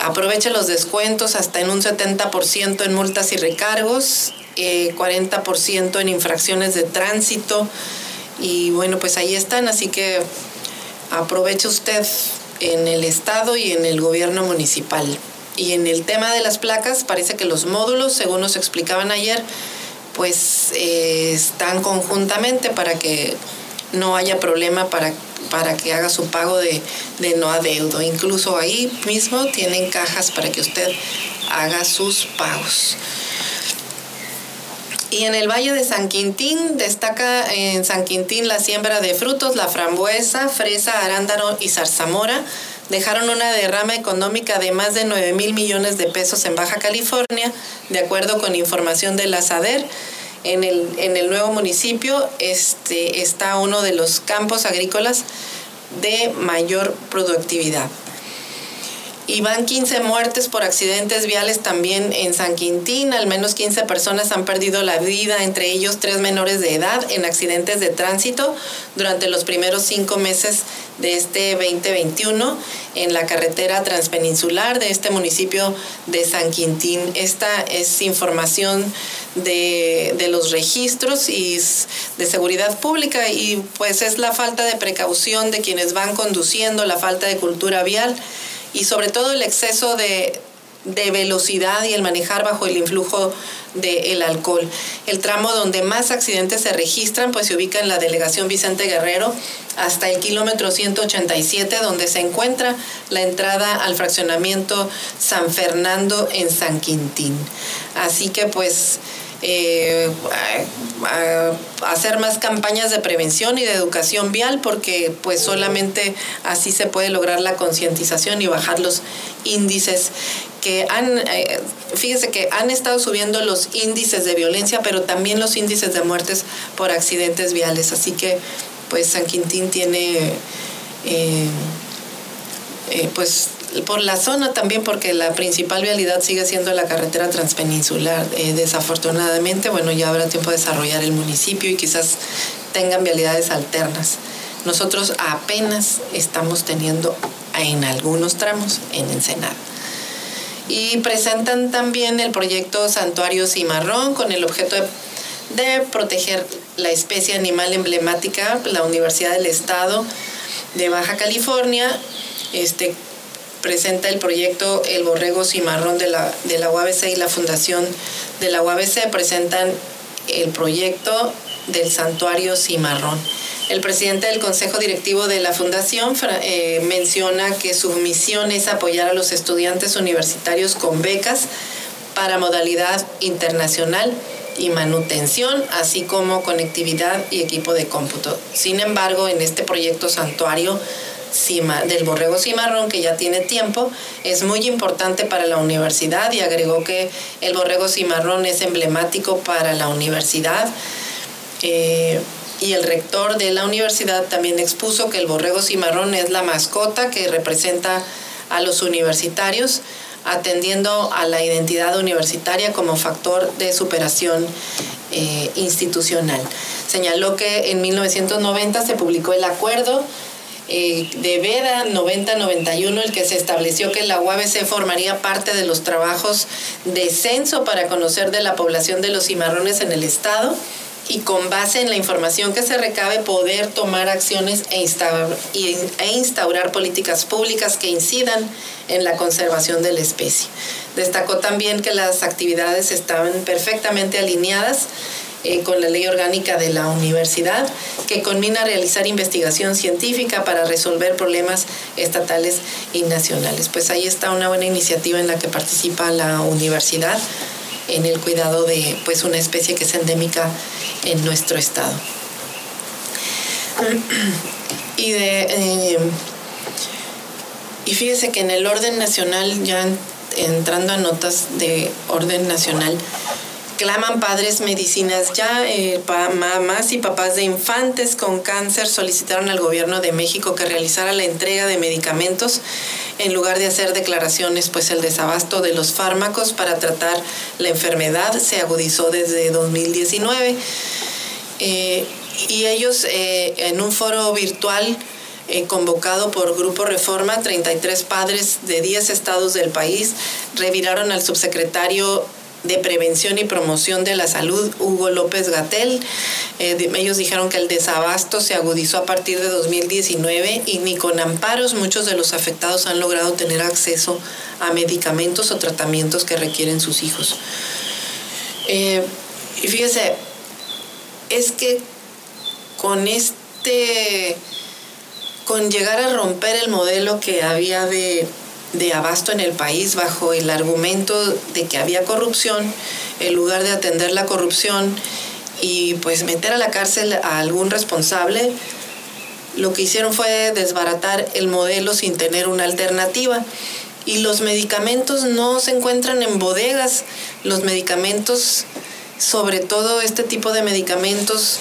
aproveche los descuentos hasta en un 70% en multas y recargos, 40% eh, en infracciones de tránsito. Y bueno, pues ahí están, así que aproveche usted en el Estado y en el gobierno municipal. Y en el tema de las placas, parece que los módulos, según nos explicaban ayer, pues eh, están conjuntamente para que no haya problema para para que haga su pago de, no adeudo. Incluso ahí mismo tienen cajas para que usted haga sus pagos. Y en el Valle de San Quintín destaca en San Quintín la siembra de frutos, la frambuesa, fresa, arándano y zarzamora. Dejaron una derrama económica de más de 9 mil millones de pesos en Baja California, de acuerdo con información de la SADER. En el, en el nuevo municipio este, está uno de los campos agrícolas de mayor productividad. Y van 15 muertes por accidentes viales también en San Quintín. Al menos 15 personas han perdido la vida, entre ellos tres menores de edad, en accidentes de tránsito durante los primeros cinco meses de este 2021 en la carretera transpeninsular de este municipio de San Quintín. Esta es información de, de los registros y de seguridad pública y pues es la falta de precaución de quienes van conduciendo, la falta de cultura vial y sobre todo el exceso de, velocidad y el manejar bajo el influjo del alcohol. El tramo donde más accidentes se registran pues se ubica en la delegación Vicente Guerrero hasta el kilómetro 187 donde se encuentra la entrada al fraccionamiento San Fernando en San Quintín. Así que pues eh, hacer más campañas de prevención y de educación vial porque pues solamente así se puede lograr la concientización y bajar los índices que han, eh, fíjese que han estado subiendo los índices de violencia, pero también los índices de muertes por accidentes viales. Así que pues San Quintín tiene eh, pues por la zona también, porque la principal vialidad sigue siendo la carretera transpeninsular. Eh, desafortunadamente, bueno, ya habrá tiempo de desarrollar el municipio y quizás tengan vialidades alternas. Nosotros apenas estamos teniendo en algunos tramos en Ensenada. Y presentan también el proyecto Santuario Cimarrón con el objeto de, de proteger la especie animal emblemática, la Universidad del Estado de Baja California, este, presenta el proyecto El Borrego Cimarrón de la, de la UABC y la Fundación de la UABC presentan el proyecto del Santuario Cimarrón. El presidente del Consejo Directivo de la Fundación eh, menciona que su misión es apoyar a los estudiantes universitarios con becas para modalidad internacional y manutención, así como conectividad y equipo de cómputo. Sin embargo, en este proyecto santuario del borrego cimarrón, que ya tiene tiempo, es muy importante para la universidad y agregó que el borrego cimarrón es emblemático para la universidad. Eh, y el rector de la universidad también expuso que el borrego cimarrón es la mascota que representa a los universitarios, atendiendo a la identidad universitaria como factor de superación eh, institucional. Señaló que en 1990 se publicó el acuerdo eh, de Veda 90-91, el que se estableció que la UABC formaría parte de los trabajos de censo para conocer de la población de los cimarrones en el estado y con base en la información que se recabe poder tomar acciones e instaurar, e instaurar políticas públicas que incidan en la conservación de la especie. Destacó también que las actividades estaban perfectamente alineadas eh, con la ley orgánica de la universidad, que conmina a realizar investigación científica para resolver problemas estatales y nacionales. Pues ahí está una buena iniciativa en la que participa la universidad en el cuidado de pues una especie que es endémica en nuestro estado. Y de eh, y fíjese que en el orden nacional, ya entrando a notas de orden nacional, claman padres medicinas. Ya eh, mamás y papás de infantes con cáncer solicitaron al gobierno de México que realizara la entrega de medicamentos en lugar de hacer declaraciones, pues el desabasto de los fármacos para tratar la enfermedad se agudizó desde 2019. Eh, y ellos eh, en un foro virtual convocado por Grupo Reforma, 33 padres de 10 estados del país reviraron al subsecretario de Prevención y Promoción de la Salud, Hugo López Gatel. Eh, ellos dijeron que el desabasto se agudizó a partir de 2019 y ni con amparos muchos de los afectados han logrado tener acceso a medicamentos o tratamientos que requieren sus hijos. Eh, y fíjese, es que con este, con llegar a romper el modelo que había de de abasto en el país bajo el argumento de que había corrupción, en lugar de atender la corrupción y pues meter a la cárcel a algún responsable, lo que hicieron fue desbaratar el modelo sin tener una alternativa. Y los medicamentos no se encuentran en bodegas, los medicamentos, sobre todo este tipo de medicamentos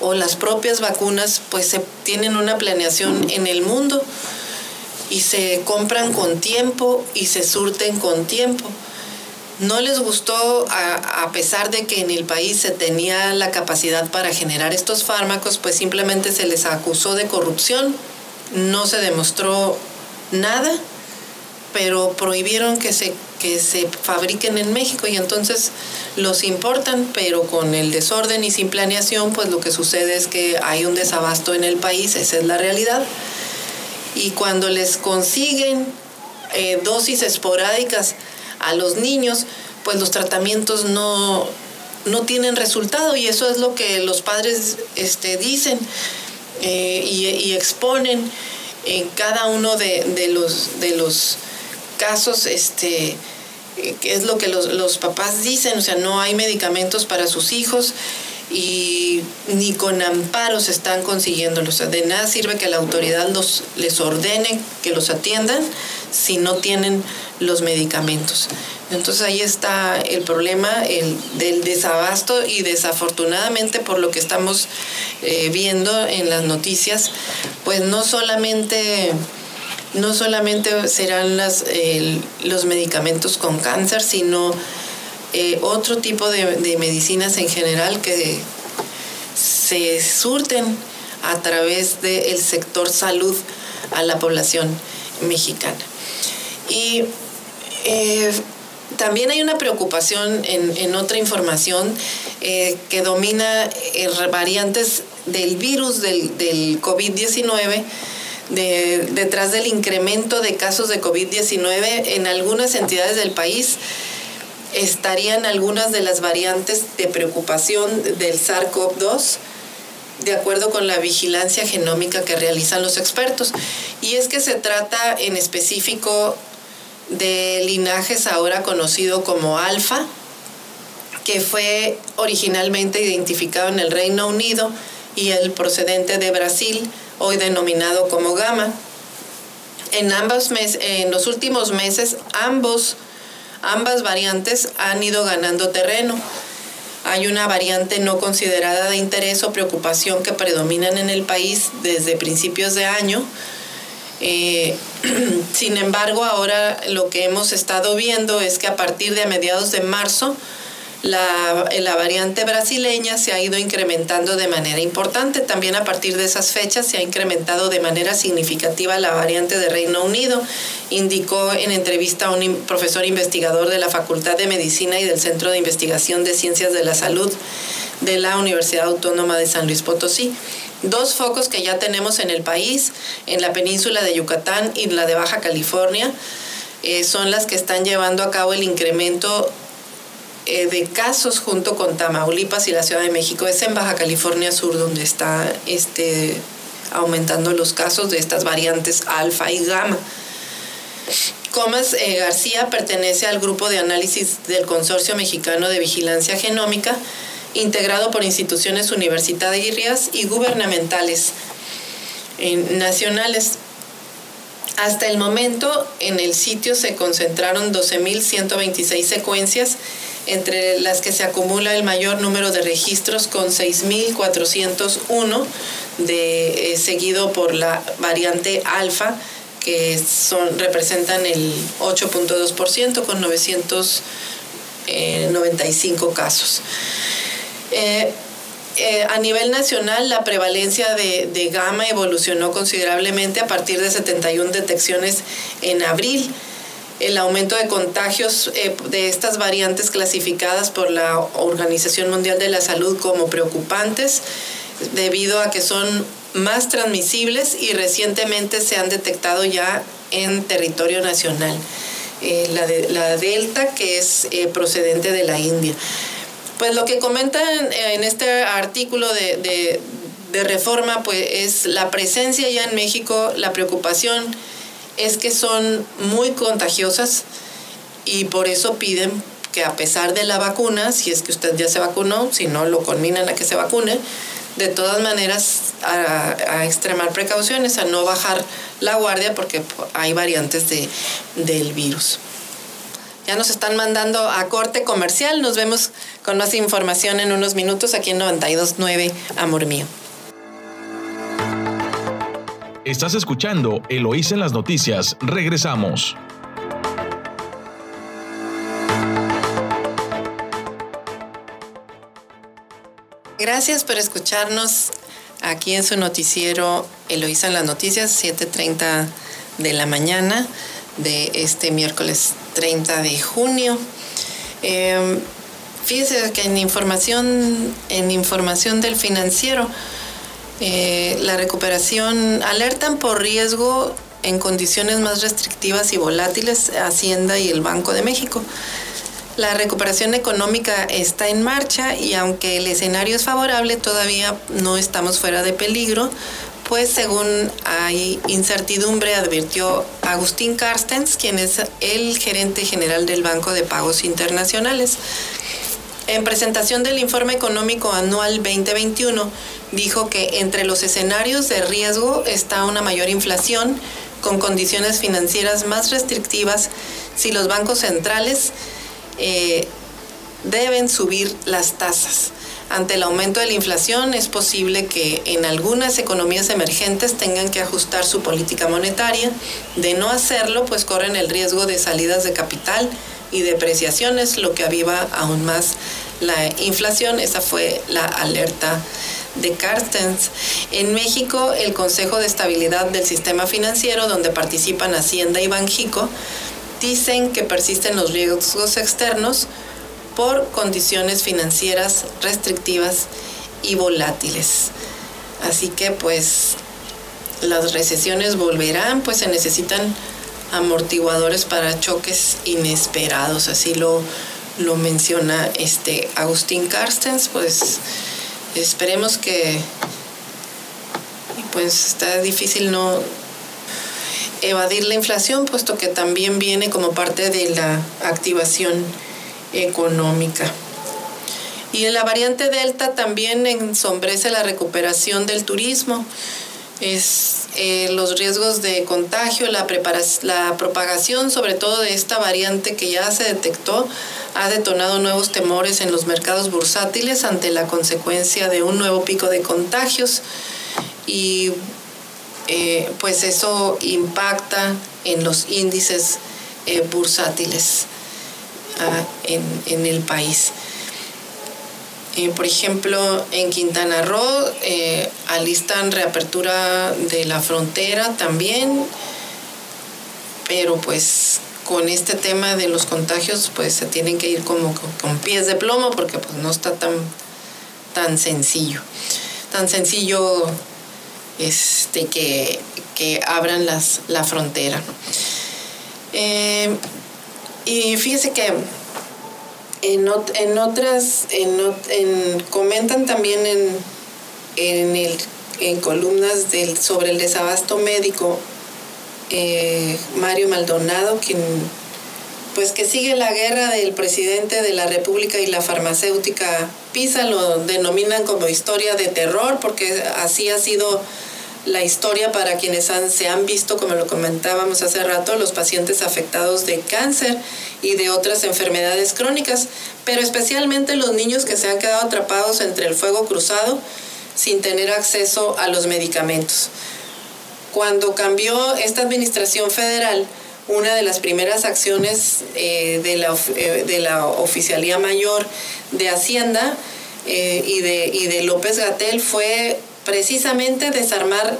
o las propias vacunas, pues se tienen una planeación en el mundo y se compran con tiempo y se surten con tiempo. No les gustó, a, pesar de que en el país se tenía la capacidad para generar estos fármacos, pues simplemente se les acusó de corrupción, no se demostró nada, pero prohibieron que se, que se fabriquen en México y entonces los importan, pero con el desorden y sin planeación, pues lo que sucede es que hay un desabasto en el país, esa es la realidad y cuando les consiguen eh, dosis esporádicas a los niños, pues los tratamientos no, no tienen resultado y eso es lo que los padres este, dicen eh, y, exponen en cada uno de, los, de los casos, este, que es lo que los, los papás dicen, o sea, no hay medicamentos para sus hijos y ni con amparos están consiguiéndolos. de nada sirve que la autoridad los, les ordene que los atiendan si no tienen los medicamentos. Entonces ahí está el problema el, del desabasto y desafortunadamente por lo que estamos eh, viendo en las noticias, pues no solamente no solamente serán las, los medicamentos con cáncer, sino eh, otro tipo de, medicinas en general que se surten a través del sector salud a la población mexicana. Y eh, también hay una preocupación en, otra información eh, que domina variantes del virus del, del COVID-19. detrás del incremento de casos de COVID-19 en algunas entidades del país estarían algunas de las variantes de preocupación del SARS-CoV-2 de acuerdo con la vigilancia genómica que realizan los expertos. Y es que se trata en específico de linajes ahora conocido como alfa, que fue originalmente identificado en el Reino Unido, y el procedente de Brasil, hoy denominado como gamma. En, ambos mes, en los últimos meses, ambos Ambas variantes han ido ganando terreno. Hay una variante no considerada de interés o preocupación que predominan en el país desde principios de año. Eh, (clears throat) sin embargo, ahora lo que hemos estado viendo es que a partir de mediados de marzo, La, la, variante brasileña se ha ido incrementando de manera importante. También a partir de esas fechas se ha incrementado de manera significativa la variante de Reino Unido, indicó en entrevista un profesor investigador de la Facultad de Medicina y del Centro de Investigación de Ciencias de la Salud de la Universidad Autónoma de San Luis Potosí. Dos focos que ya tenemos en el país, en la península de Yucatán y la de Baja California, eh, son las que están llevando a cabo el incremento eh, de casos junto con Tamaulipas y la Ciudad de México. Es en Baja California Sur donde está este, aumentando los casos de estas variantes alfa y gamma. Comas eh, García pertenece al grupo de análisis del Consorcio Mexicano de Vigilancia Genómica, integrado por instituciones universitarias y gubernamentales nacionales. Hasta el momento, en el sitio se concentraron 12.126 secuencias entre las que se acumula el mayor número de registros con 6.401, de, eh, seguido por la variante alfa, que son, representan el 8.2% con 995 casos. Eh, eh, a nivel nacional, la prevalencia de, de, gamma evolucionó considerablemente a partir de 71 detecciones en abril el aumento de contagios eh, de estas variantes clasificadas por la Organización Mundial de la Salud como preocupantes debido a que son más transmisibles y recientemente se han detectado ya en territorio nacional. Eh, la, de, la Delta, que es eh, procedente de la India. Pues lo que comentan en este artículo de, de, de reforma, pues es la presencia ya en México, la preocupación es que son muy contagiosas y por eso piden que a pesar de la vacuna, si es que usted ya se vacunó, si no lo conminan a que se vacune, de todas maneras a, extremar precauciones, a no bajar la guardia porque hay variantes de, del virus. Ya nos están mandando a corte comercial, nos vemos con más información en unos minutos aquí en 929, Amor Mío. Estás escuchando Eloís en las noticias. Regresamos. Gracias por escucharnos aquí en su noticiero Eloísa en las noticias, 7.30 de la mañana de este miércoles 30 de junio. Eh, fíjese que en información, en información del financiero, eh, la recuperación alertan por riesgo en condiciones más restrictivas y volátiles Hacienda y el Banco de México. La recuperación económica está en marcha y aunque el escenario es favorable, todavía no estamos fuera de peligro, pues según hay incertidumbre, advirtió Agustín Carstens, quien es el gerente general del Banco de Pagos Internacionales. En presentación del informe económico anual 2021, dijo que entre los escenarios de riesgo está una mayor inflación con condiciones financieras más restrictivas si los bancos centrales eh, deben subir las tasas. Ante el aumento de la inflación es posible que en algunas economías emergentes tengan que ajustar su política monetaria. De no hacerlo, pues corren el riesgo de salidas de capital y depreciaciones, lo que aviva aún más la inflación. Esa fue la alerta de Carstens. En México, el Consejo de Estabilidad del Sistema Financiero, donde participan Hacienda y Banjico, dicen que persisten los riesgos externos por condiciones financieras restrictivas y volátiles. Así que pues las recesiones volverán, pues se necesitan amortiguadores para choques inesperados, así lo, lo menciona este Agustín Carstens, pues esperemos que pues está difícil no evadir la inflación, puesto que también viene como parte de la activación económica. Y en la variante Delta también ensombrece la recuperación del turismo. Es eh, los riesgos de contagio, la, la propagación sobre todo de esta variante que ya se detectó, ha detonado nuevos temores en los mercados bursátiles ante la consecuencia de un nuevo pico de contagios y eh, pues eso impacta en los índices eh, bursátiles ah, en, en, el país. Eh, por ejemplo, en Quintana Roo eh, alistan reapertura de la frontera también, pero pues con este tema de los contagios pues se tienen que ir como con, pies de plomo porque pues no está tan, tan sencillo, tan sencillo este, que, que abran las, la frontera. Eh, y fíjese que en, en otras, en, comentan también en, en, el, en columnas del, sobre el desabasto médico, eh, Mario Maldonado, quien pues que sigue la guerra del presidente de la República y la farmacéutica PISA, lo denominan como historia de terror, porque así ha sido la historia para quienes se han visto, como lo comentábamos hace rato, los pacientes afectados de cáncer y de otras enfermedades crónicas, pero especialmente los niños que se han quedado atrapados entre el fuego cruzado sin tener acceso a los medicamentos. Cuando cambió esta administración federal, una de las primeras acciones eh, de, la, eh, de, la, Oficialía Mayor de Hacienda eh, y, de, y de López Gatel fue precisamente desarmar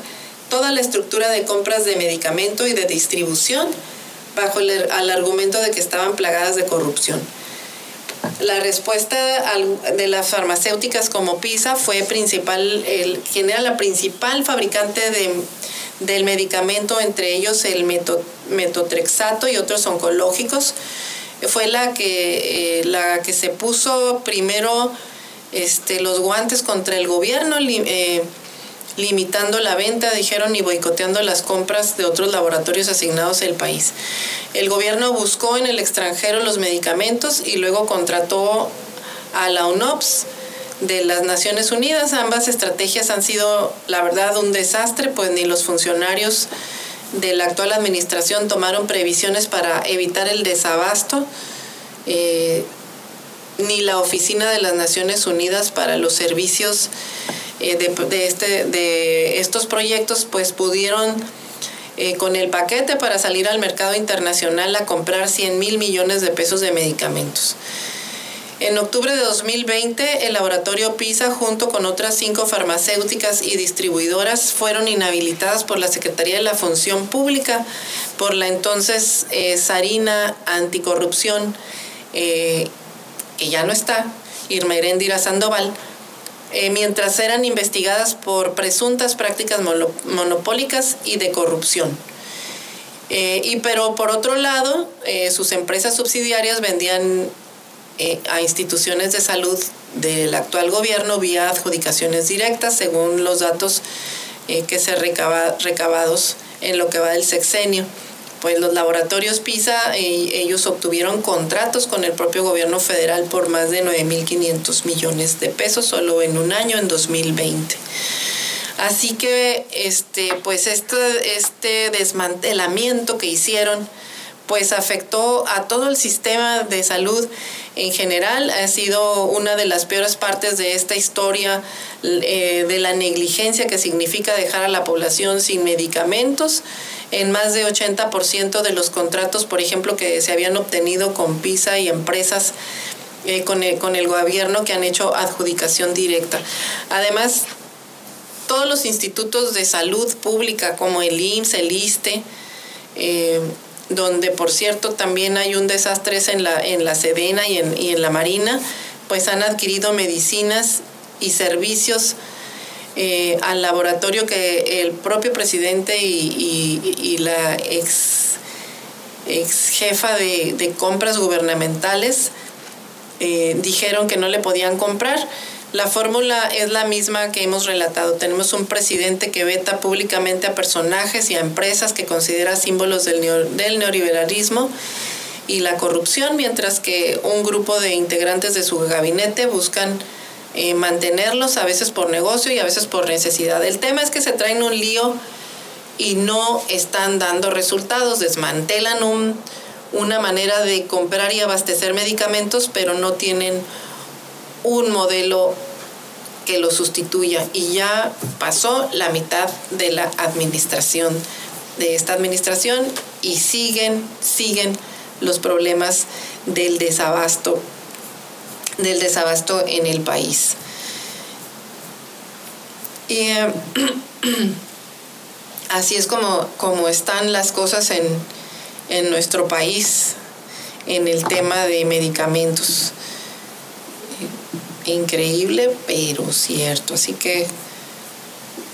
toda la estructura de compras de medicamento y de distribución bajo el al argumento de que estaban plagadas de corrupción. La respuesta de las farmacéuticas como PISA fue principal, el, quien era la principal fabricante de, del medicamento, entre ellos el metotrexato y otros oncológicos, fue la que, eh, la que se puso primero este, los guantes contra el gobierno, eh, limitando la venta, dijeron, y boicoteando las compras de otros laboratorios asignados al país. El gobierno buscó en el extranjero los medicamentos y luego contrató a la UNOPS de las Naciones Unidas. Ambas estrategias han sido, la verdad, un desastre, pues ni los funcionarios de la actual administración tomaron previsiones para evitar el desabasto. Eh, ni la Oficina de las Naciones Unidas para los Servicios eh, de, este, de estos proyectos, pues pudieron eh, con el paquete para salir al mercado internacional a comprar 100 mil millones de pesos de medicamentos. En octubre de 2020, el laboratorio PISA, junto con otras cinco farmacéuticas y distribuidoras, fueron inhabilitadas por la Secretaría de la Función Pública, por la entonces eh, Sarina Anticorrupción que ya no está, Irma Irendira Sandoval, eh, mientras eran investigadas por presuntas prácticas monopólicas y de corrupción. Eh, y pero por otro lado, eh, sus empresas subsidiarias vendían a instituciones de salud del actual gobierno vía adjudicaciones directas, según los datos que se recaba, recabados en lo que va del sexenio pues los laboratorios PISA, eh, ellos obtuvieron contratos con el propio gobierno federal por más de 9.500 millones de pesos solo en un año, en 2020. Así que este, pues este, este desmantelamiento que hicieron pues afectó a todo el sistema de salud en general. Ha sido una de las peores partes de esta historia eh, de la negligencia que significa dejar a la población sin medicamentos en más de 80% de los contratos, por ejemplo, que se habían obtenido con PISA y empresas eh, con, el, con el gobierno que han hecho adjudicación directa. Además, todos los institutos de salud pública como el IMSS, el ISTE, eh, donde por cierto también hay un desastre en la, en la Sedena y en, y en la Marina, pues han adquirido medicinas y servicios eh, al laboratorio que el propio presidente y, la ex, ex jefa de, compras gubernamentales eh, dijeron que no le podían comprar. La fórmula es la misma que hemos relatado. Tenemos un presidente que veta públicamente a personajes y a empresas que considera símbolos del, del neoliberalismo y la corrupción, mientras que un grupo de integrantes de su gabinete buscan eh, mantenerlos, a veces por negocio y a veces por necesidad. El tema es que se traen un lío y no están dando resultados, desmantelan un, una manera de comprar y abastecer medicamentos, pero no tienen un modelo que lo sustituya. Y ya pasó la mitad de la administración, de esta administración, y siguen, siguen los problemas del desabasto del desabasto en el país. Y eh, (clears throat) así es como, como están las cosas en, en nuestro país en el tema de medicamentos. Increíble, pero cierto. Así que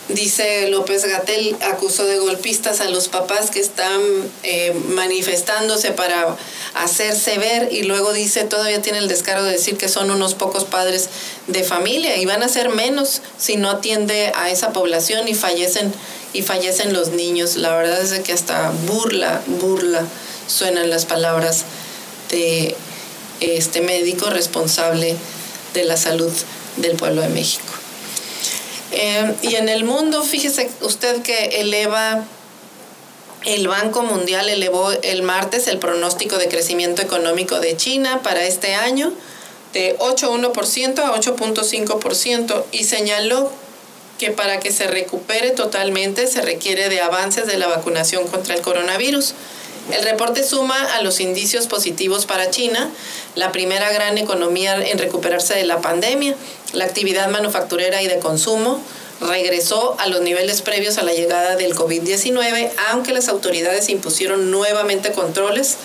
Dice López Gatel, acusó de golpistas a los papás que están eh, manifestándose para hacerse ver y luego dice, todavía tiene el descaro de decir que son unos pocos padres de familia y van a ser menos si no atiende a esa población y fallecen, y fallecen los niños. La verdad es que hasta burla, burla suenan las palabras de este médico responsable de la salud del pueblo de México. Eh, y en el mundo, fíjese usted que eleva, el Banco Mundial elevó el martes el pronóstico de crecimiento económico de China para este año de 8,1% a 8,5% y señaló que para que se recupere totalmente se requiere de avances de la vacunación contra el coronavirus. El reporte suma a los indicios positivos para China, la primera gran economía en recuperarse de la pandemia. La actividad manufacturera y de consumo regresó a los niveles previos a la llegada del COVID-19, aunque las autoridades impusieron nuevamente controles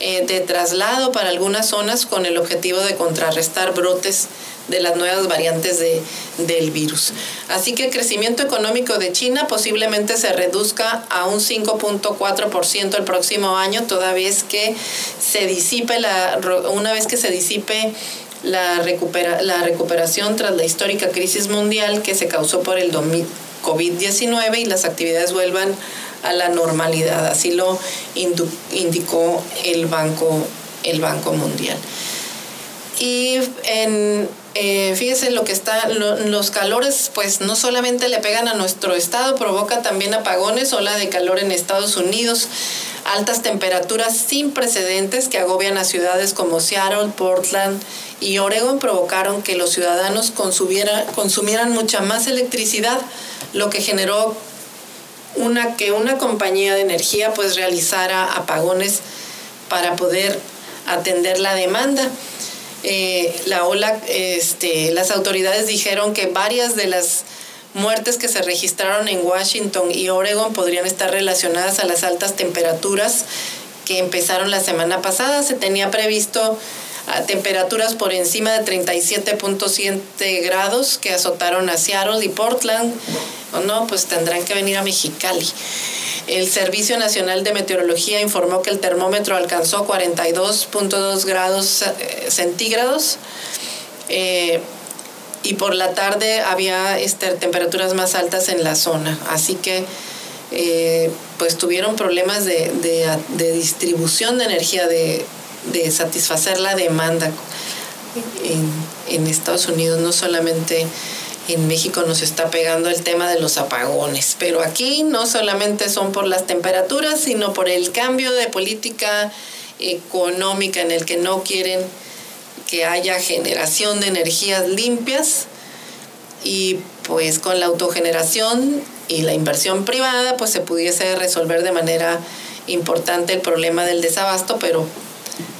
eh, de traslado para algunas zonas con el objetivo de contrarrestar brotes de las nuevas variantes de, del virus. Así que el crecimiento económico de China posiblemente se reduzca a un 5.4% el próximo año, toda vez que se disipe la, una vez que se disipe la, recupera, la recuperación tras la histórica crisis mundial que se causó por el COVID-19 y las actividades vuelvan a la normalidad. Así lo indicó el Banco, el Banco Mundial. Y en, eh, fíjese lo que está, los calores pues no solamente le pegan a nuestro estado, provoca también apagones, ola de calor en Estados Unidos, altas temperaturas sin precedentes que agobian a ciudades como Seattle, Portland y Oregon provocaron que los ciudadanos consumieran mucha más electricidad, lo que generó una, que una compañía de energía pues realizara apagones para poder atender la demanda. Eh, la ola, este, las autoridades dijeron que varias de las muertes que se registraron en Washington y Oregon podrían estar relacionadas a las altas temperaturas que empezaron la semana pasada. Se tenía previsto a temperaturas por encima de 37.7 grados que azotaron a Seattle y Portland. O no, pues tendrán que venir a Mexicali. El Servicio Nacional de Meteorología informó que el termómetro alcanzó 42.2 grados eh, centígrados. Eh, y por la tarde había este, temperaturas más altas en la zona. Así que eh, pues tuvieron problemas de, de distribución de energía, de, de satisfacer la demanda en, Estados Unidos, no solamente en México nos está pegando el tema de los apagones, pero aquí no solamente son por las temperaturas, sino por el cambio de política económica en el que no quieren que haya generación de energías limpias y pues con la autogeneración y la inversión privada pues se pudiese resolver de manera importante el problema del desabasto, pero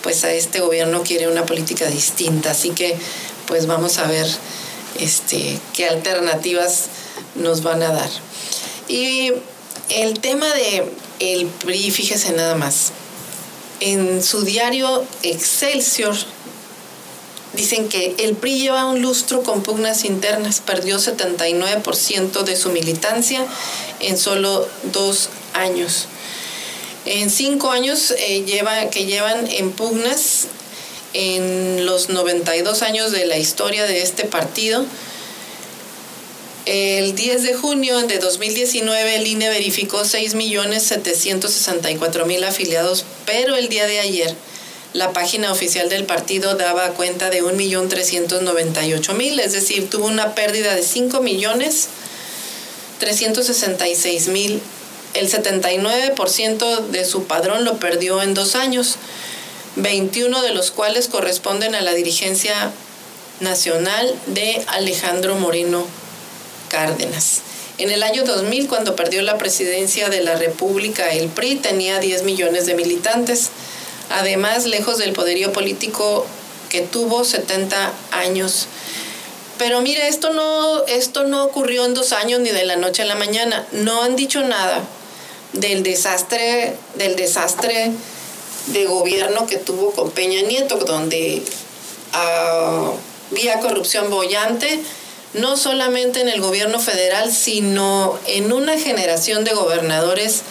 pues a este gobierno quiere una política distinta. Así que pues vamos a ver este, qué alternativas nos van a dar. Y el tema de el PRI, fíjese nada más. En su diario Excelsior dicen que el PRI lleva un lustro con pugnas internas, perdió 79% de su militancia en solo dos años. En cinco años eh, lleva, que llevan en pugnas, en los 92 años de la historia de este partido, el 10 de junio de 2019 el INE verificó 6.764.000 afiliados, pero el día de ayer la página oficial del partido daba cuenta de 1.398.000, es decir, tuvo una pérdida de 5.366.000 el 79% de su padrón lo perdió en dos años, 21 de los cuales corresponden a la dirigencia nacional de Alejandro Moreno Cárdenas. En el año 2000, cuando perdió la presidencia de la República, el PRI tenía 10 millones de militantes. Además, lejos del poderío político que tuvo 70 años. Pero mire, esto no, esto no ocurrió en dos años ni de la noche a la mañana. No han dicho nada del desastre, del desastre de gobierno que tuvo con Peña Nieto, donde ah, había corrupción bollante, no solamente en el gobierno federal, sino en una generación de gobernadores,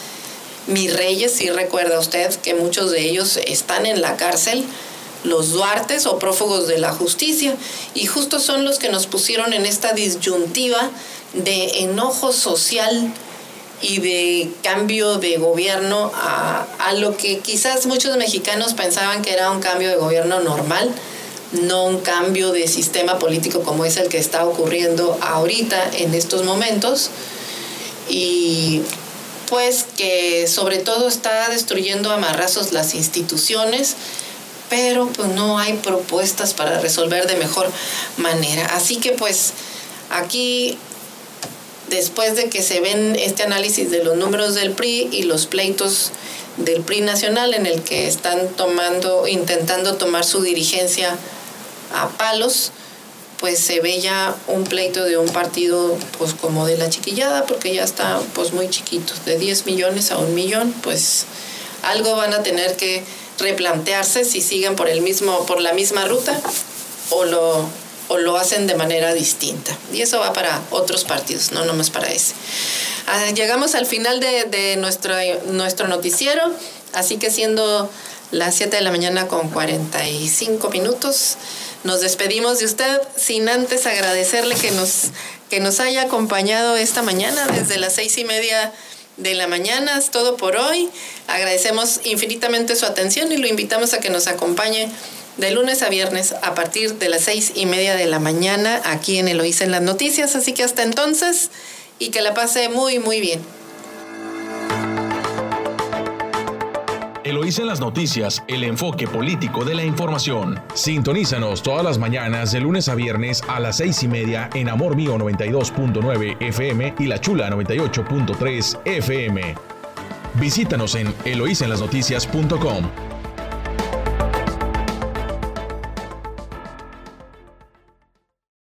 mis reyes, si recuerda usted que muchos de ellos están en la cárcel, los Duartes o prófugos de la justicia, y justo son los que nos pusieron en esta disyuntiva de enojo social y de cambio de gobierno a, a, lo que quizás muchos mexicanos pensaban que era un cambio de gobierno normal, no un cambio de sistema político como es el que está ocurriendo ahorita en estos momentos. Y pues que sobre todo está destruyendo a marrazos las instituciones, pero pues no hay propuestas para resolver de mejor manera. Así que pues aquí después de que se ven este análisis de los números del PRI y los pleitos del PRI nacional en el que están tomando, intentando tomar su dirigencia a palos, pues se ve ya un pleito de un partido pues como de la chiquillada, porque ya está pues muy chiquito, de 10 millones a un millón, pues algo van a tener que replantearse si siguen por el mismo, por la misma ruta o lo o lo hacen de manera distinta. Y eso va para otros partidos, no nomás para ese. Ah, llegamos al final de, nuestro, nuestro noticiero, así que siendo las 7 de la mañana con 45 minutos, nos despedimos de usted sin antes agradecerle que nos, que nos haya acompañado esta mañana desde las seis y media de la mañana. Es todo por hoy. Agradecemos infinitamente su atención y lo invitamos a que nos acompañe de lunes a viernes a partir de las seis y media de la mañana aquí en Eloísa en las noticias. Así que hasta entonces y que la pase muy, muy bien. Eloísa en las noticias, el enfoque político de la información. Sintonízanos todas las mañanas de lunes a viernes a las seis y media en Amor Mío 92.9 FM y La Chula 98.3 FM. Visítanos en eloísenlasnoticias.com.